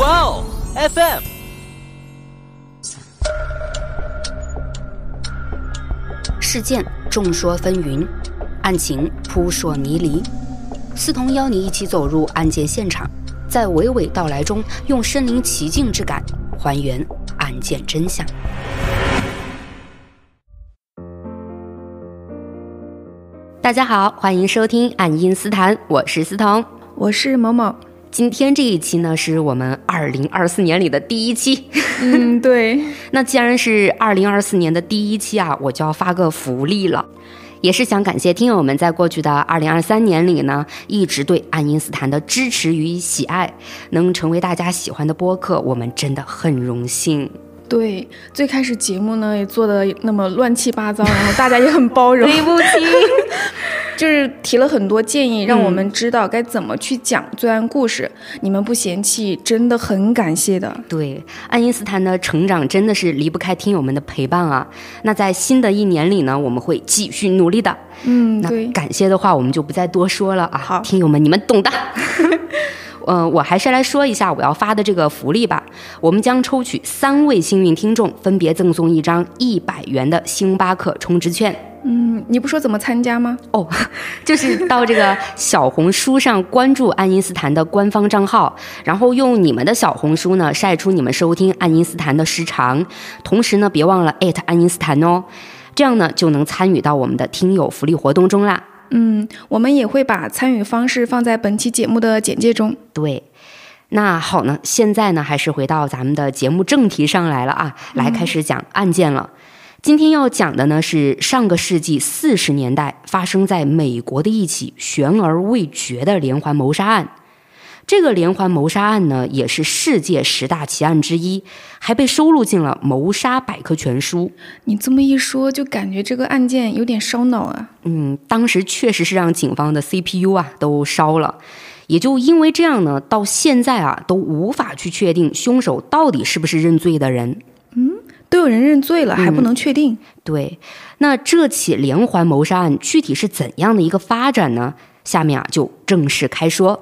哇哦，FM。事件众说纷纭，案情扑朔迷离。思彤邀你一起走入案件现场，在娓娓道来中，用身临其境之感还原案件真相。大家好，欢迎收听《爱因斯坦》，我是思彤，我是某某。今天这一期呢，是我们二零二四年里的第一期。嗯，对。那既然是二零二四年的第一期啊，我就要发个福利了，也是想感谢听友们在过去的二零二三年里呢，一直对爱因斯坦的支持与喜爱，能成为大家喜欢的播客，我们真的很荣幸。对，最开始节目呢也做的那么乱七八糟，然后大家也很包容。对不起。就是提了很多建议，让我们知道该怎么去讲罪案故事。你们不嫌弃，真的很感谢的。对，爱因斯坦的成长真的是离不开听友们的陪伴啊。那在新的一年里呢，我们会继续努力的。嗯，那感谢的话我们就不再多说了啊。好，听友们你们懂的。嗯，我还是来说一下我要发的这个福利吧。我们将抽取三位幸运听众，分别赠送一张一百元的星巴克充值券。嗯，你不说怎么参加吗？哦，就是到这个小红书上关注爱因斯坦的官方账号，然后用你们的小红书呢晒出你们收听爱因斯坦的时长，同时呢别忘了艾特爱因斯坦哦，这样呢就能参与到我们的听友福利活动中啦。嗯，我们也会把参与方式放在本期节目的简介中。对，那好呢，现在呢还是回到咱们的节目正题上来了啊，来开始讲案件了。今天要讲的呢是上个世纪四十年代发生在美国的一起悬而未决的连环谋杀案。这个连环谋杀案呢也是世界十大奇案之一，还被收录进了《谋杀百科全书》。你这么一说，就感觉这个案件有点烧脑啊。嗯，当时确实是让警方的 CPU 啊都烧了。也就因为这样呢，到现在啊都无法去确定凶手到底是不是认罪的人。嗯。都有人认罪了，还不能确定。对，那这起连环谋杀案具体是怎样的一个发展呢？下面啊就正式开说。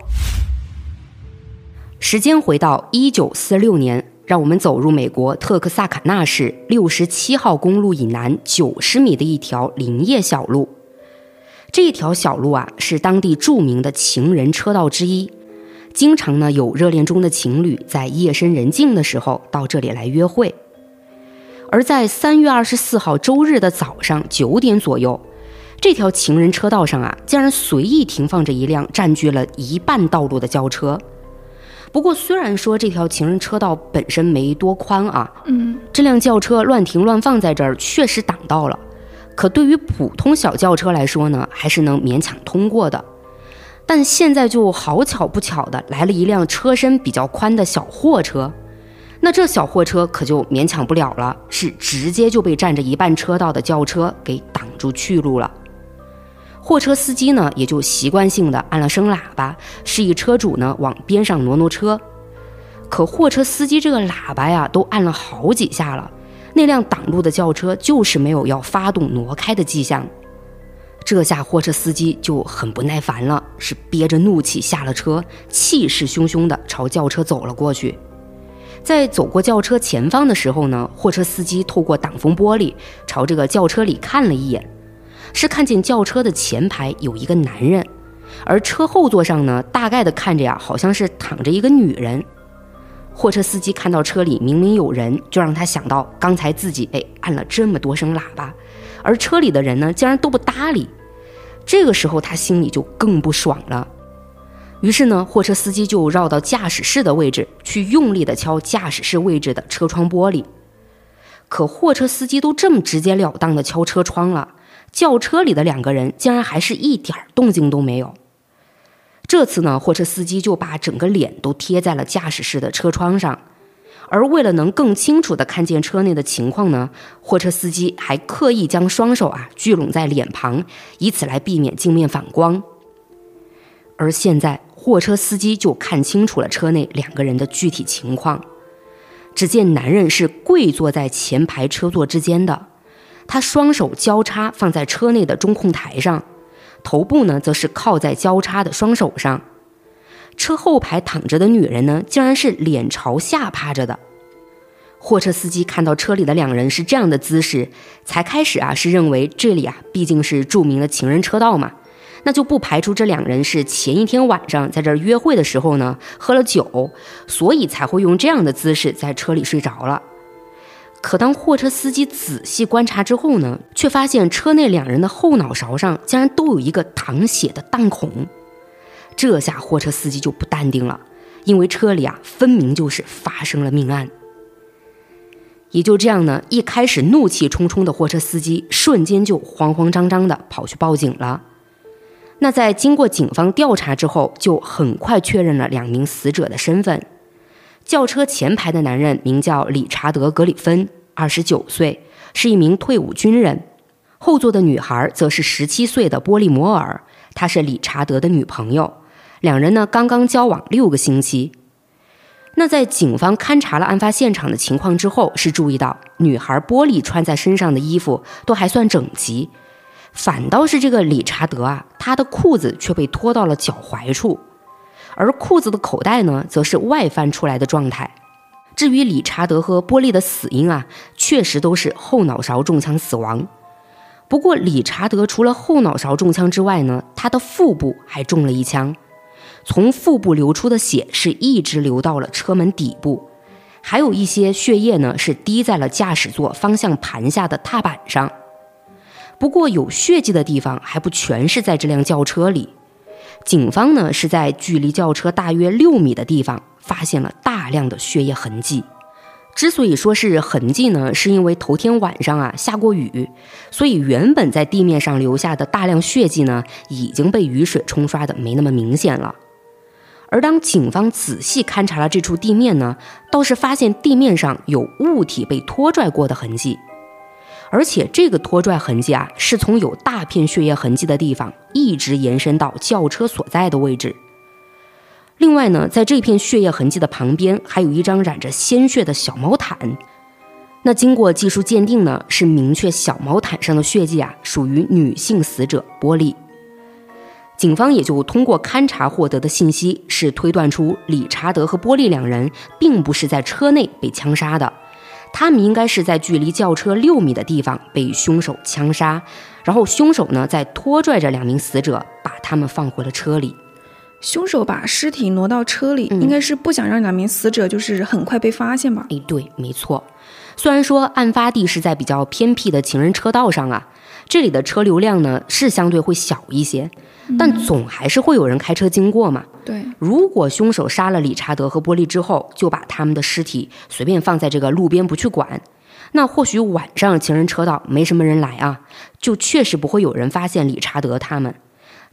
时间回到一九四六年，让我们走入美国特克萨卡纳市六十七号公路以南九十米的一条林业小路。这条小路啊是当地著名的情人车道之一，经常呢有热恋中的情侣在夜深人静的时候到这里来约会。而在三月二十四号周日的早上九点左右，这条情人车道上啊，竟然随意停放着一辆占据了一半道路的轿车。不过，虽然说这条情人车道本身没多宽啊，嗯，这辆轿车乱停乱放在这儿确实挡道了。可对于普通小轿车来说呢，还是能勉强通过的。但现在就好巧不巧的来了一辆车身比较宽的小货车。那这小货车可就勉强不了了，是直接就被占着一半车道的轿车给挡住去路了。货车司机呢，也就习惯性的按了声喇叭，示意车主呢往边上挪挪车。可货车司机这个喇叭呀，都按了好几下了，那辆挡路的轿车就是没有要发动挪开的迹象。这下货车司机就很不耐烦了，是憋着怒气下了车，气势汹汹的朝轿车走了过去。在走过轿车前方的时候呢，货车司机透过挡风玻璃朝这个轿车里看了一眼，是看见轿车的前排有一个男人，而车后座上呢，大概的看着呀，好像是躺着一个女人。货车司机看到车里明明有人，就让他想到刚才自己哎按了这么多声喇叭，而车里的人呢，竟然都不搭理。这个时候他心里就更不爽了。于是呢，货车司机就绕到驾驶室的位置去，用力的敲驾驶室位置的车窗玻璃。可货车司机都这么直截了当的敲车窗了，轿车里的两个人竟然还是一点动静都没有。这次呢，货车司机就把整个脸都贴在了驾驶室的车窗上，而为了能更清楚的看见车内的情况呢，货车司机还刻意将双手啊聚拢在脸庞，以此来避免镜面反光。而现在。货车司机就看清楚了车内两个人的具体情况。只见男人是跪坐在前排车座之间的，他双手交叉放在车内的中控台上，头部呢则是靠在交叉的双手上。车后排躺着的女人呢，竟然是脸朝下趴着的。货车司机看到车里的两人是这样的姿势，才开始啊是认为这里啊毕竟是著名的情人车道嘛，那就不排除这两人是前一天晚上在这儿约会的时候呢喝了酒，所以才会用这样的姿势在车里睡着了。可当货车司机仔细观察之后呢，却发现车内两人的后脑勺上竟然都有一个淌血的弹孔。这下货车司机就不淡定了，因为车里啊分明就是发生了命案。也就这样呢，一开始怒气冲冲的货车司机瞬间就慌慌张张的跑去报警了。那在经过警方调查之后，就很快确认了两名死者的身份。轿车前排的男人名叫理查德·格里芬，二十九岁，是一名退伍军人；后座的女孩则是十七岁的波利摩尔，她是理查德的女朋友。两人呢刚刚交往六个星期。那在警方勘察了案发现场的情况之后，是注意到女孩波利穿在身上的衣服都还算整齐，反倒是这个理查德啊，他的裤子却被拖到了脚踝处，而裤子的口袋呢，则是外翻出来的状态。至于理查德和波利的死因啊，确实都是后脑勺中枪死亡。不过理查德除了后脑勺中枪之外呢，他的腹部还中了一枪。从腹部流出的血是一直流到了车门底部，还有一些血液呢是滴在了驾驶座方向盘下的踏板上。不过有血迹的地方还不全是在这辆轿车里，警方呢是在距离轿车大约六米的地方发现了大量的血液痕迹。之所以说是痕迹呢，是因为头天晚上啊下过雨，所以原本在地面上留下的大量血迹呢已经被雨水冲刷的没那么明显了。而当警方仔细勘察了这处地面呢，倒是发现地面上有物体被拖拽过的痕迹，而且这个拖拽痕迹啊，是从有大片血液痕迹的地方一直延伸到轿车所在的位置。另外呢，在这片血液痕迹的旁边，还有一张染着鲜血的小毛毯。那经过技术鉴定呢，是明确小毛毯上的血迹啊，属于女性死者波利。警方也就通过勘查获得的信息，是推断出理查德和波利两人并不是在车内被枪杀的，他们应该是在距离轿车六米的地方被凶手枪杀，然后凶手呢再拖拽着两名死者把他们放回了车里。凶手把尸体挪到车里，应该是不想让两名死者就是很快被发现吧？哎，对，没错。虽然说案发地是在比较偏僻的情人车道上啊，这里的车流量呢是相对会小一些。但总还是会有人开车经过嘛？对。如果凶手杀了理查德和波利之后，就把他们的尸体随便放在这个路边不去管，那或许晚上情人车道没什么人来啊，就确实不会有人发现理查德他们。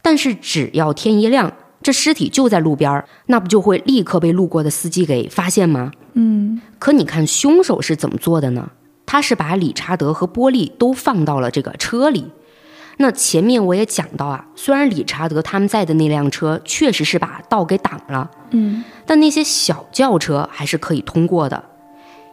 但是只要天一亮，这尸体就在路边，那不就会立刻被路过的司机给发现吗？嗯。可你看凶手是怎么做的呢？他是把理查德和波利都放到了这个车里。那前面我也讲到啊，虽然理查德他们在的那辆车确实是把道给挡了，嗯，但那些小轿车还是可以通过的。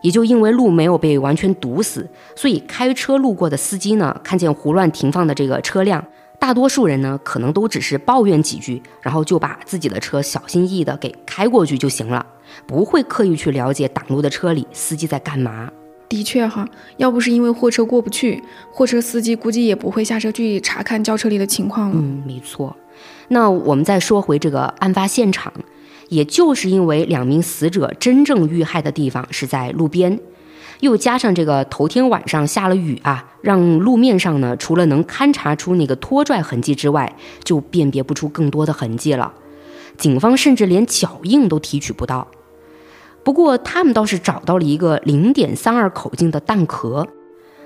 也就因为路没有被完全堵死，所以开车路过的司机呢，看见胡乱停放的这个车辆，大多数人呢可能都只是抱怨几句，然后就把自己的车小心翼翼的给开过去就行了，不会刻意去了解挡路的车里司机在干嘛。的确哈，要不是因为货车过不去，货车司机估计也不会下车去查看轿车里的情况了。嗯，没错。那我们再说回这个案发现场，也就是因为两名死者真正遇害的地方是在路边，又加上这个头天晚上下了雨啊，让路面上呢除了能勘察出那个拖拽痕迹之外，就辨别不出更多的痕迹了。警方甚至连脚印都提取不到。不过，他们倒是找到了一个零点三二口径的弹壳，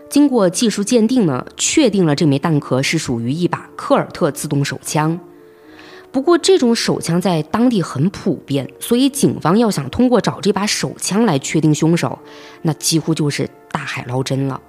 经过技术鉴定呢，确定了这枚弹壳是属于一把科尔特自动手枪。不过，这种手枪在当地很普遍，所以警方要想通过找这把手枪来确定凶手，那几乎就是大海捞针了。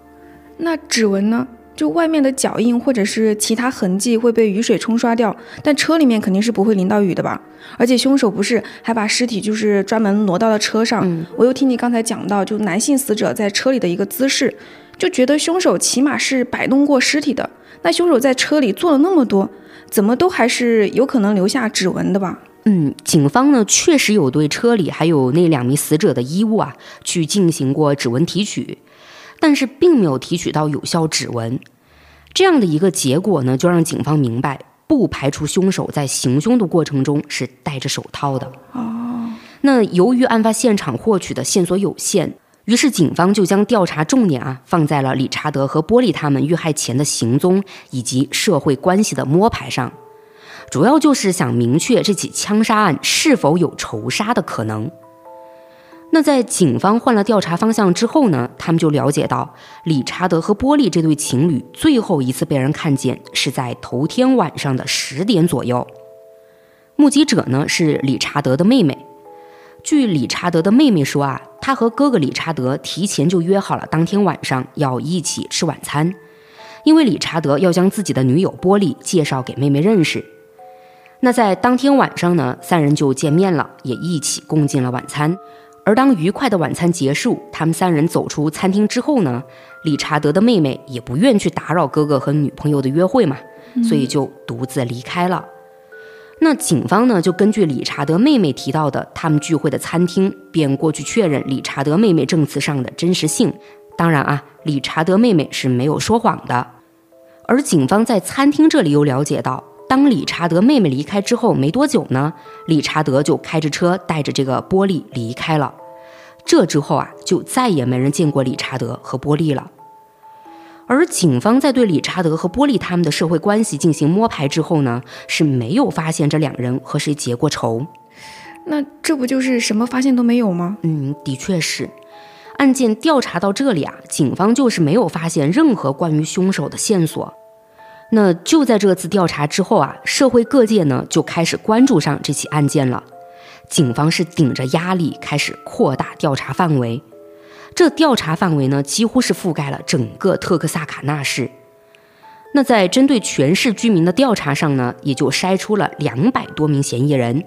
那指纹呢？就外面的脚印或者是其他痕迹会被雨水冲刷掉，但车里面肯定是不会淋到雨的吧？而且凶手不是还把尸体就是专门挪到了车上？我又听你刚才讲到，就男性死者在车里的一个姿势，就觉得凶手起码是摆弄过尸体的。那凶手在车里做了那么多，怎么都还是有可能留下指纹的吧？嗯，警方呢确实有对车里还有那两名死者的衣物啊去进行过指纹提取，但是并没有提取到有效指纹。这样的一个结果呢，就让警方明白，不排除凶手在行凶的过程中是戴着手套的。哦，那由于案发现场获取的线索有限，于是警方就将调查重点啊放在了理查德和波利他们遇害前的行踪以及社会关系的摸排上，主要就是想明确这起枪杀案是否有仇杀的可能。那在警方换了调查方向之后呢，他们就了解到，理查德和波利这对情侣最后一次被人看见是在头天晚上的十点左右。目击者呢是理查德的妹妹。据理查德的妹妹说啊，他和哥哥理查德提前就约好了当天晚上要一起吃晚餐，因为理查德要将自己的女友波利介绍给妹妹认识。那在当天晚上呢，三人就见面了，也一起共进了晚餐。而当愉快的晚餐结束，他们三人走出餐厅之后呢，理查德的妹妹也不愿去打扰哥哥和女朋友的约会嘛，所以就独自离开了。那警方呢，就根据理查德妹妹提到的他们聚会的餐厅，便过去确认理查德妹妹证词上的真实性。当然啊，理查德妹妹是没有说谎的。而警方在餐厅这里又了解到。当理查德妹妹离开之后没多久呢，理查德就开着车带着这个玻璃离开了。这之后啊，就再也没人见过理查德和波利了。而警方在对理查德和波利他们的社会关系进行摸排之后呢，是没有发现这两人和谁结过仇。那这不就是什么发现都没有吗？嗯，的确是。案件调查到这里啊，警方就是没有发现任何关于凶手的线索。那就在这次调查之后啊，社会各界呢就开始关注上这起案件了。警方是顶着压力开始扩大调查范围，这调查范围呢几乎是覆盖了整个特克萨卡纳市。那在针对全市居民的调查上呢，也就筛出了两百多名嫌疑人。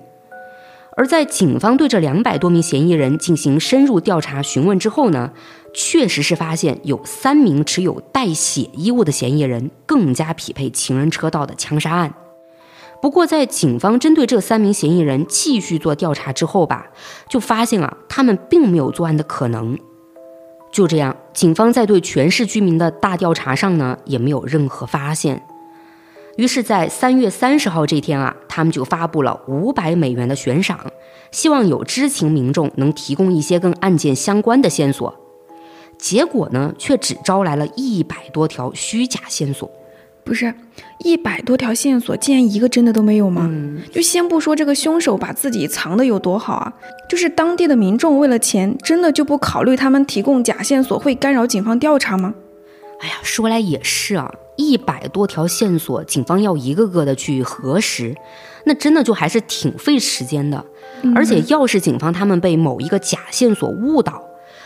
而在警方对这两百多名嫌疑人进行深入调查询问之后呢？确实是发现有三名持有带血衣物的嫌疑人更加匹配情人车道的枪杀案。不过，在警方针对这三名嫌疑人继续做调查之后吧，就发现啊，他们并没有作案的可能。就这样，警方在对全市居民的大调查上呢，也没有任何发现。于是，在三月三十号这天啊，他们就发布了五百美元的悬赏，希望有知情民众能提供一些跟案件相关的线索。结果呢，却只招来了一百多条虚假线索，不是一百多条线索，竟然一个真的都没有吗？就先不说这个凶手把自己藏的有多好啊，就是当地的民众为了钱，真的就不考虑他们提供假线索会干扰警方调查吗？哎呀，说来也是啊，一百多条线索，警方要一个个的去核实，那真的就还是挺费时间的。而且，要是警方他们被某一个假线索误导，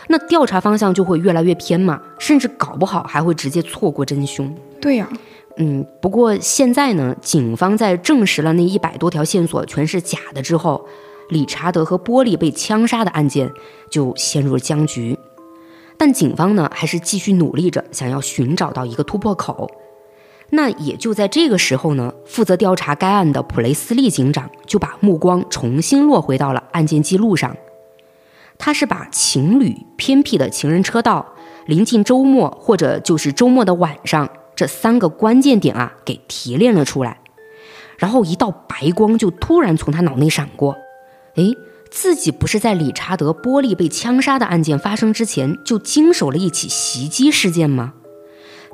那调查方向就会越来越偏嘛，甚至搞不好还会直接错过真凶。对呀，嗯，不过现在呢，警方在证实了那一百多条线索全是假的之后，理查德和波利被枪杀的案件就陷入了僵局。但警方呢，还是继续努力着，想要寻找到一个突破口。那也就在这个时候呢，负责调查该案的普雷斯利警长就把目光重新落回到了案件记录上。他是把情侣偏僻的情人车道、临近周末或者就是周末的晚上这三个关键点啊给提炼了出来，然后一道白光就突然从他脑内闪过，哎，自己不是在理查德·波利被枪杀的案件发生之前就经手了一起袭击事件吗？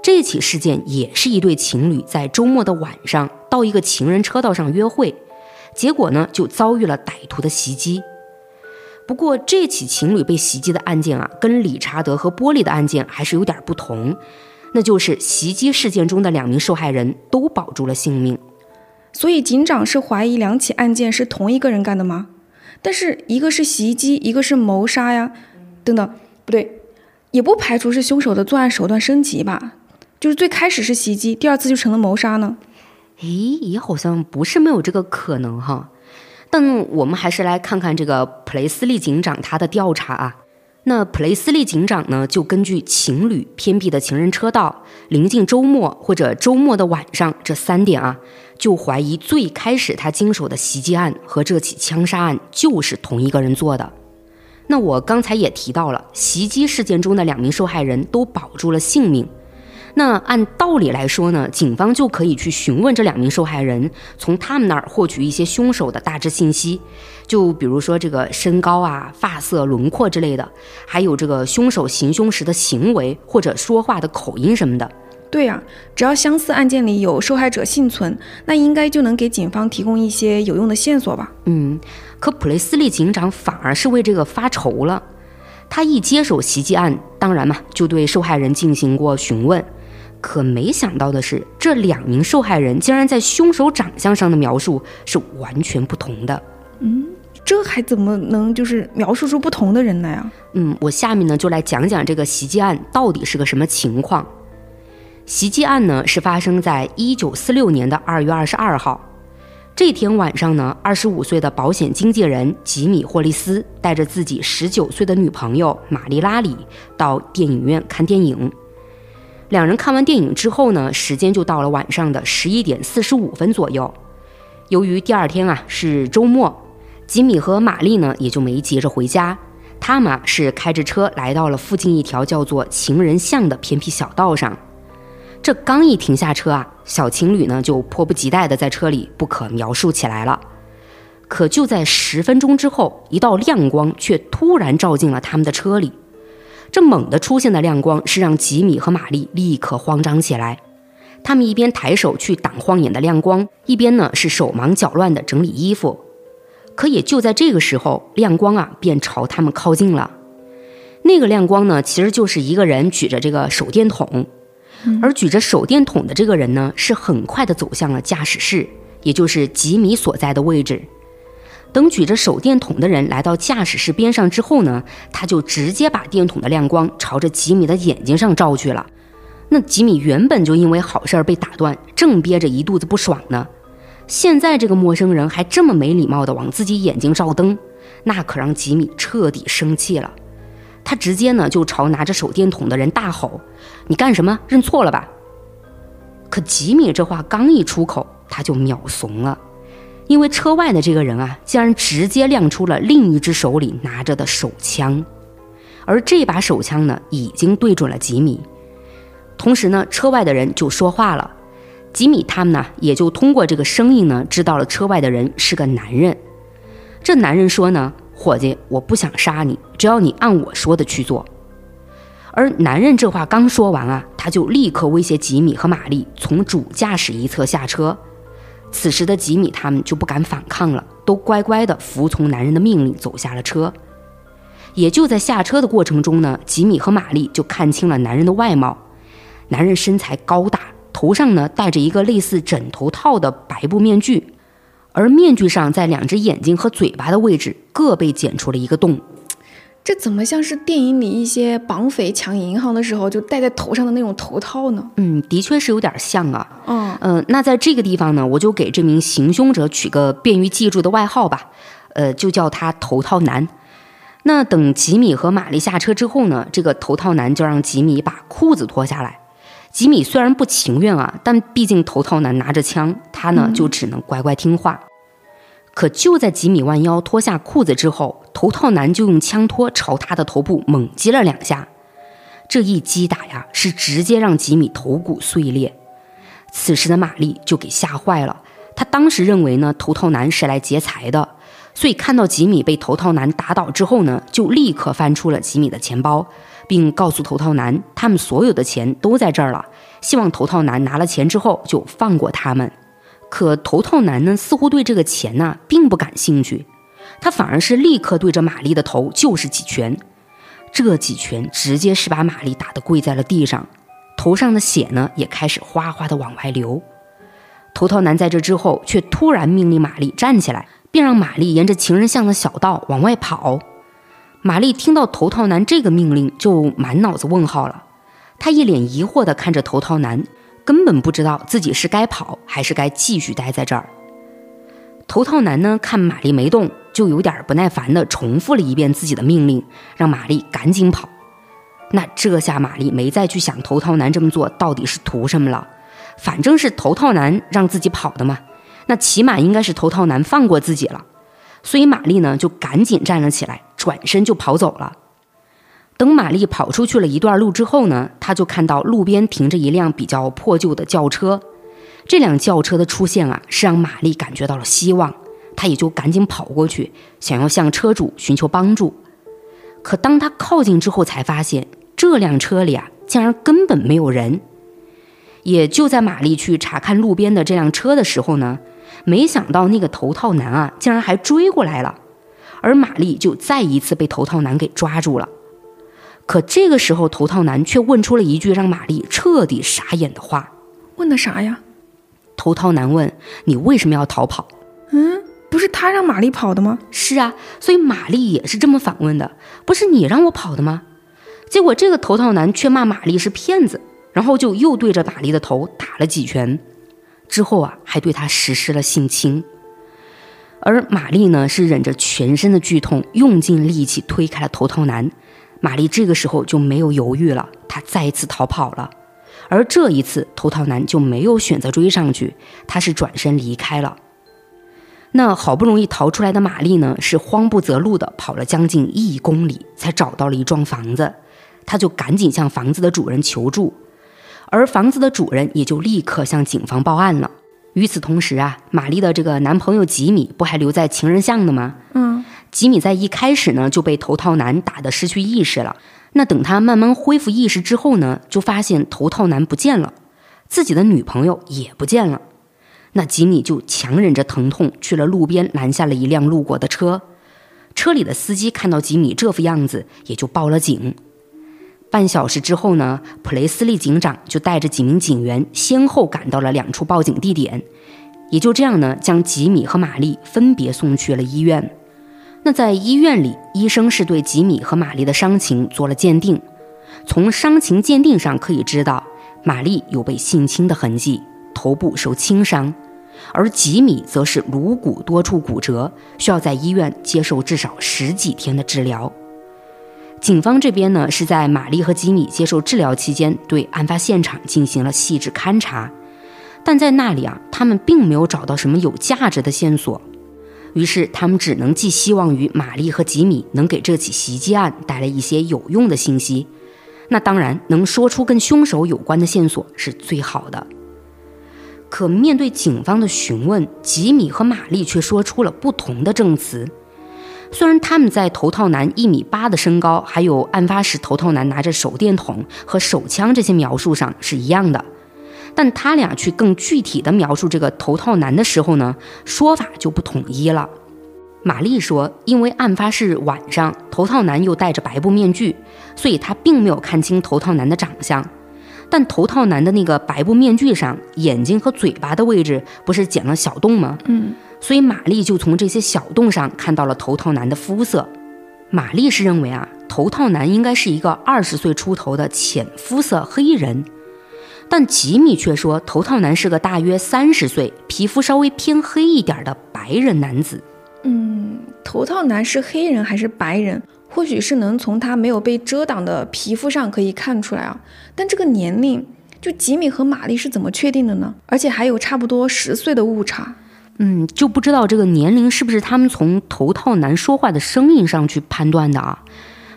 这起事件也是一对情侣在周末的晚上到一个情人车道上约会，结果呢就遭遇了歹徒的袭击。不过，这起情侣被袭击的案件啊，跟理查德和波利的案件还是有点不同。那就是袭击事件中的两名受害人都保住了性命。所以，警长是怀疑两起案件是同一个人干的吗？但是，一个是袭击，一个是谋杀呀。等等，不对，也不排除是凶手的作案手段升级吧？就是最开始是袭击，第二次就成了谋杀呢？诶，也好像不是没有这个可能哈。但我们还是来看看这个普雷斯利警长他的调查啊。那普雷斯利警长呢，就根据情侣、偏僻的情人车道、临近周末或者周末的晚上这三点啊，就怀疑最开始他经手的袭击案和这起枪杀案就是同一个人做的。那我刚才也提到了，袭击事件中的两名受害人都保住了性命。那按道理来说呢，警方就可以去询问这两名受害人，从他们那儿获取一些凶手的大致信息，就比如说这个身高啊、发色、轮廓之类的，还有这个凶手行凶时的行为或者说话的口音什么的。对呀，只要相似案件里有受害者幸存，那应该就能给警方提供一些有用的线索吧？嗯，可普雷斯利警长反而是为这个发愁了。他一接手袭击案，当然嘛，就对受害人进行过询问。可没想到的是，这两名受害人竟然在凶手长相上的描述是完全不同的。嗯，这还怎么能就是描述出不同的人来啊？嗯，我下面呢就来讲讲这个袭击案到底是个什么情况。袭击案呢是发生在一九四六年的二月二十二号，这天晚上呢，二十五岁的保险经纪人吉米霍利斯带着自己十九岁的女朋友玛丽拉里到电影院看电影。两人看完电影之后呢，时间就到了晚上的十一点四十五分左右。由于第二天啊是周末，吉米和玛丽呢也就没急着回家，他们啊是开着车来到了附近一条叫做情人巷的偏僻小道上。这刚一停下车啊，小情侣呢就迫不及待地在车里不可描述起来了。可就在十分钟之后，一道亮光却突然照进了他们的车里。这猛地出现的亮光是让吉米和玛丽立刻慌张起来，他们一边抬手去挡晃眼的亮光，一边呢是手忙脚乱地整理衣服。可也就在这个时候，亮光啊便朝他们靠近了。那个亮光呢，其实就是一个人举着这个手电筒，而举着手电筒的这个人呢，是很快地走向了驾驶室，也就是吉米所在的位置。等举着手电筒的人来到驾驶室边上之后呢，他就直接把电筒的亮光朝着吉米的眼睛上照去了。那吉米原本就因为好事儿被打断，正憋着一肚子不爽呢，现在这个陌生人还这么没礼貌的往自己眼睛照灯，那可让吉米彻底生气了。他直接呢就朝拿着手电筒的人大吼：“你干什么？认错了吧？”可吉米这话刚一出口，他就秒怂了。因为车外的这个人啊，竟然直接亮出了另一只手里拿着的手枪，而这把手枪呢，已经对准了吉米。同时呢，车外的人就说话了，吉米他们呢，也就通过这个声音呢，知道了车外的人是个男人。这男人说呢：“伙计，我不想杀你，只要你按我说的去做。”而男人这话刚说完啊，他就立刻威胁吉米和玛丽从主驾驶一侧下车。此时的吉米他们就不敢反抗了，都乖乖地服从男人的命令走下了车。也就在下车的过程中呢，吉米和玛丽就看清了男人的外貌。男人身材高大，头上呢戴着一个类似枕头套的白布面具，而面具上在两只眼睛和嘴巴的位置各被剪出了一个洞。这怎么像是电影里一些绑匪抢银行的时候就戴在头上的那种头套呢？嗯，的确是有点像啊。嗯嗯，那在这个地方呢，我就给这名行凶者取个便于记住的外号吧，呃，就叫他头套男。那等吉米和玛丽下车之后呢，这个头套男就让吉米把裤子脱下来。吉米虽然不情愿啊，但毕竟头套男拿着枪，他呢就只能乖乖听话。可就在吉米弯腰脱下裤子之后，头套男就用枪托朝他的头部猛击了两下。这一击打呀，是直接让吉米头骨碎裂。此时的玛丽就给吓坏了，她当时认为呢，头套男是来劫财的，所以看到吉米被头套男打倒之后呢，就立刻翻出了吉米的钱包，并告诉头套男，他们所有的钱都在这儿了，希望头套男拿了钱之后就放过他们。可头套男呢，似乎对这个钱呐并不感兴趣，他反而是立刻对着玛丽的头就是几拳，这几拳直接是把玛丽打得跪在了地上，头上的血呢也开始哗哗的往外流。头套男在这之后却突然命令玛丽站起来，并让玛丽沿着情人巷的小道往外跑。玛丽听到头套男这个命令，就满脑子问号了，她一脸疑惑地看着头套男。根本不知道自己是该跑还是该继续待在这儿。头套男呢，看玛丽没动，就有点不耐烦地重复了一遍自己的命令，让玛丽赶紧跑。那这下玛丽没再去想头套男这么做到底是图什么了，反正是头套男让自己跑的嘛，那起码应该是头套男放过自己了。所以玛丽呢就赶紧站了起来，转身就跑走了。等玛丽跑出去了一段路之后呢，她就看到路边停着一辆比较破旧的轿车。这辆轿车的出现啊，是让玛丽感觉到了希望，她也就赶紧跑过去，想要向车主寻求帮助。可当她靠近之后，才发现这辆车里啊，竟然根本没有人。也就在玛丽去查看路边的这辆车的时候呢，没想到那个头套男啊，竟然还追过来了，而玛丽就再一次被头套男给抓住了。可这个时候，头套男却问出了一句让玛丽彻底傻眼的话：“问的啥呀？”头套男问：“你为什么要逃跑？”“嗯，不是他让玛丽跑的吗？”“是啊，所以玛丽也是这么反问的。不是你让我跑的吗？”结果这个头套男却骂玛丽是骗子，然后就又对着玛丽的头打了几拳，之后啊，还对她实施了性侵。而玛丽呢，是忍着全身的剧痛，用尽力气推开了头套男。玛丽这个时候就没有犹豫了，她再一次逃跑了。而这一次，头套男就没有选择追上去，他是转身离开了。那好不容易逃出来的玛丽呢，是慌不择路的跑了将近一公里，才找到了一幢房子。她就赶紧向房子的主人求助，而房子的主人也就立刻向警方报案了。与此同时啊，玛丽的这个男朋友吉米不还留在情人巷呢吗？嗯。吉米在一开始呢就被头套男打得失去意识了。那等他慢慢恢复意识之后呢，就发现头套男不见了，自己的女朋友也不见了。那吉米就强忍着疼痛去了路边拦下了一辆路过的车，车里的司机看到吉米这副样子，也就报了警。半小时之后呢，普雷斯利警长就带着几名警员先后赶到了两处报警地点，也就这样呢，将吉米和玛丽分别送去了医院。那在医院里，医生是对吉米和玛丽的伤情做了鉴定。从伤情鉴定上可以知道，玛丽有被性侵的痕迹，头部受轻伤，而吉米则是颅骨多处骨折，需要在医院接受至少十几天的治疗。警方这边呢，是在玛丽和吉米接受治疗期间，对案发现场进行了细致勘查，但在那里啊，他们并没有找到什么有价值的线索。于是，他们只能寄希望于玛丽和吉米能给这起袭击案带来一些有用的信息。那当然，能说出跟凶手有关的线索是最好的。可面对警方的询问，吉米和玛丽却说出了不同的证词。虽然他们在头套男一米八的身高，还有案发时头套男拿着手电筒和手枪这些描述上是一样的。但他俩去更具体的描述这个头套男的时候呢，说法就不统一了。玛丽说，因为案发是晚上，头套男又戴着白布面具，所以他并没有看清头套男的长相。但头套男的那个白布面具上，眼睛和嘴巴的位置不是剪了小洞吗？嗯，所以玛丽就从这些小洞上看到了头套男的肤色。玛丽是认为啊，头套男应该是一个二十岁出头的浅肤色黑人。但吉米却说，头套男是个大约三十岁、皮肤稍微偏黑一点的白人男子。嗯，头套男是黑人还是白人？或许是能从他没有被遮挡的皮肤上可以看出来啊。但这个年龄，就吉米和玛丽是怎么确定的呢？而且还有差不多十岁的误差。嗯，就不知道这个年龄是不是他们从头套男说话的声音上去判断的啊？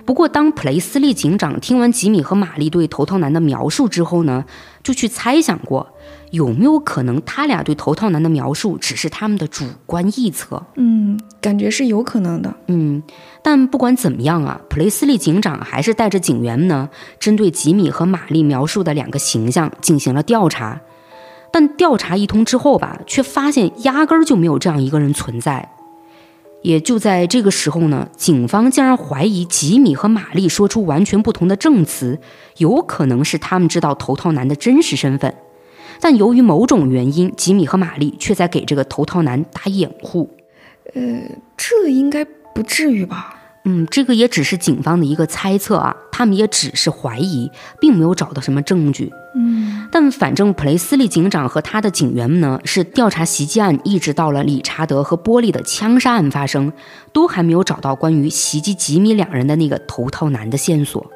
不过，当普雷斯利警长听完吉米和玛丽对头套男的描述之后呢，就去猜想过，有没有可能他俩对头套男的描述只是他们的主观臆测？嗯，感觉是有可能的。嗯，但不管怎么样啊，普雷斯利警长还是带着警员呢，针对吉米和玛丽描述的两个形象进行了调查。但调查一通之后吧，却发现压根儿就没有这样一个人存在。也就在这个时候呢，警方竟然怀疑吉米和玛丽说出完全不同的证词，有可能是他们知道头套男的真实身份，但由于某种原因，吉米和玛丽却在给这个头套男打掩护。呃，这应该不至于吧？嗯，这个也只是警方的一个猜测啊，他们也只是怀疑，并没有找到什么证据。嗯，但反正普雷斯利警长和他的警员们呢，是调查袭击案，一直到了理查德和波利的枪杀案发生，都还没有找到关于袭击吉米两人的那个头套男的线索。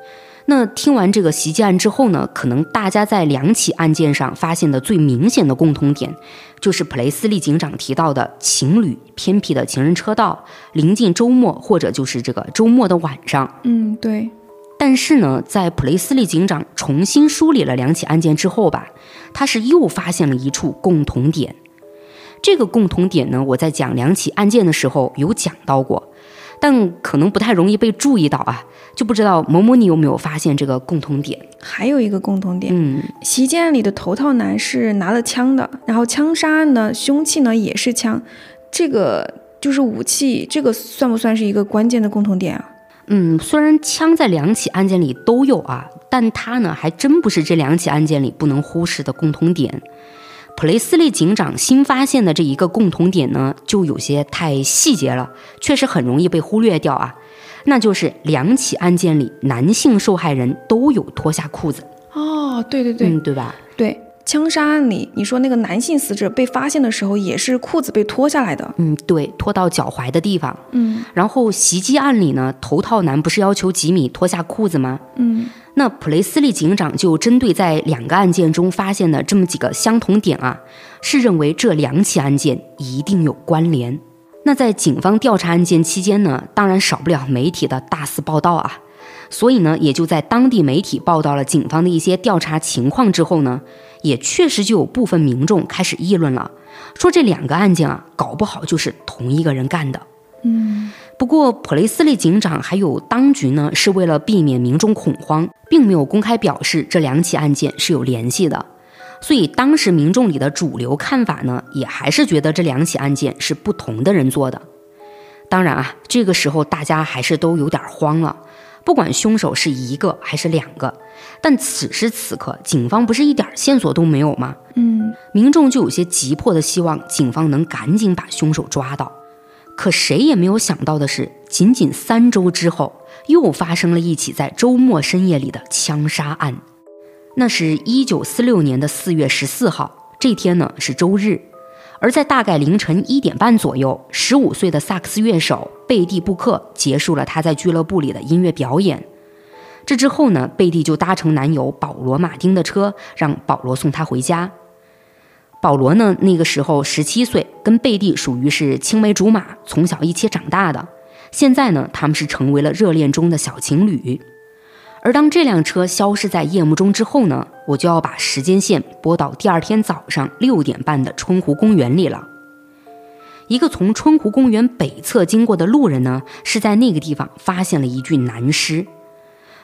那听完这个袭击案之后呢，可能大家在两起案件上发现的最明显的共同点，就是普雷斯利警长提到的情侣、偏僻的情人车道、临近周末或者就是这个周末的晚上。嗯，对。但是呢，在普雷斯利警长重新梳理了两起案件之后吧，他是又发现了一处共同点。这个共同点呢，我在讲两起案件的时候有讲到过，但可能不太容易被注意到啊。就不知道某某你有没有发现这个共同点？还有一个共同点，嗯，袭击案里的头套男是拿了枪的，然后枪杀案呢，凶器呢也是枪，这个就是武器，这个算不算是一个关键的共同点啊？嗯，虽然枪在两起案件里都有啊，但它呢还真不是这两起案件里不能忽视的共同点。普雷斯利警长新发现的这一个共同点呢，就有些太细节了，确实很容易被忽略掉啊。那就是两起案件里，男性受害人都有脱下裤子。哦，对对对，嗯，对吧？对，枪杀案里，你说那个男性死者被发现的时候，也是裤子被脱下来的。嗯，对，脱到脚踝的地方。嗯，然后袭击案里呢，头套男不是要求吉米脱下裤子吗？嗯，那普雷斯利警长就针对在两个案件中发现的这么几个相同点啊，是认为这两起案件一定有关联。那在警方调查案件期间呢，当然少不了媒体的大肆报道啊，所以呢，也就在当地媒体报道了警方的一些调查情况之后呢，也确实就有部分民众开始议论了，说这两个案件啊，搞不好就是同一个人干的。嗯，不过普雷斯利警长还有当局呢，是为了避免民众恐慌，并没有公开表示这两起案件是有联系的。所以当时民众里的主流看法呢，也还是觉得这两起案件是不同的人做的。当然啊，这个时候大家还是都有点慌了，不管凶手是一个还是两个。但此时此刻，警方不是一点线索都没有吗？嗯，民众就有些急迫的希望警方能赶紧把凶手抓到。可谁也没有想到的是，仅仅三周之后，又发生了一起在周末深夜里的枪杀案。那是一九四六年的四月十四号，这天呢是周日，而在大概凌晨一点半左右，十五岁的萨克斯乐手贝蒂·布克结束了他在俱乐部里的音乐表演。这之后呢，贝蒂就搭乘男友保罗·马丁的车，让保罗送他回家。保罗呢，那个时候十七岁，跟贝蒂属于是青梅竹马，从小一起长大的。现在呢，他们是成为了热恋中的小情侣。而当这辆车消失在夜幕中之后呢，我就要把时间线拨到第二天早上六点半的春湖公园里了。一个从春湖公园北侧经过的路人呢，是在那个地方发现了一具男尸。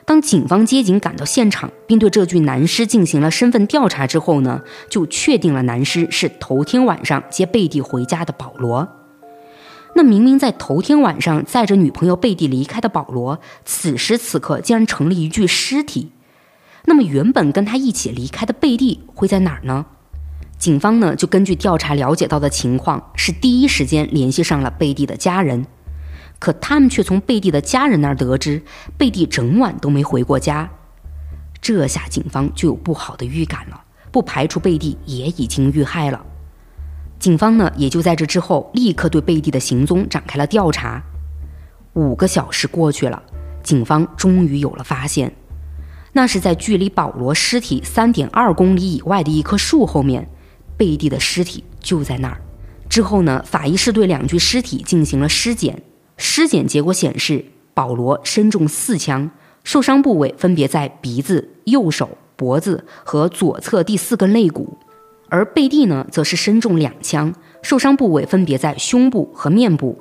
当警方接警赶到现场，并对这具男尸进行了身份调查之后呢，就确定了男尸是头天晚上接贝蒂回家的保罗。那明明在头天晚上载着女朋友贝蒂离开的保罗，此时此刻竟然成了一具尸体。那么原本跟他一起离开的贝蒂会在哪儿呢？警方呢就根据调查了解到的情况，是第一时间联系上了贝蒂的家人。可他们却从贝蒂的家人那儿得知，贝蒂整晚都没回过家。这下警方就有不好的预感了，不排除贝蒂也已经遇害了。警方呢，也就在这之后立刻对贝蒂的行踪展开了调查。五个小时过去了，警方终于有了发现，那是在距离保罗尸体三点二公里以外的一棵树后面，贝蒂的尸体就在那儿。之后呢，法医是对两具尸体进行了尸检，尸检结果显示，保罗身中四枪，受伤部位分别在鼻子、右手、脖子和左侧第四根肋骨。而贝蒂呢，则是身中两枪，受伤部位分别在胸部和面部。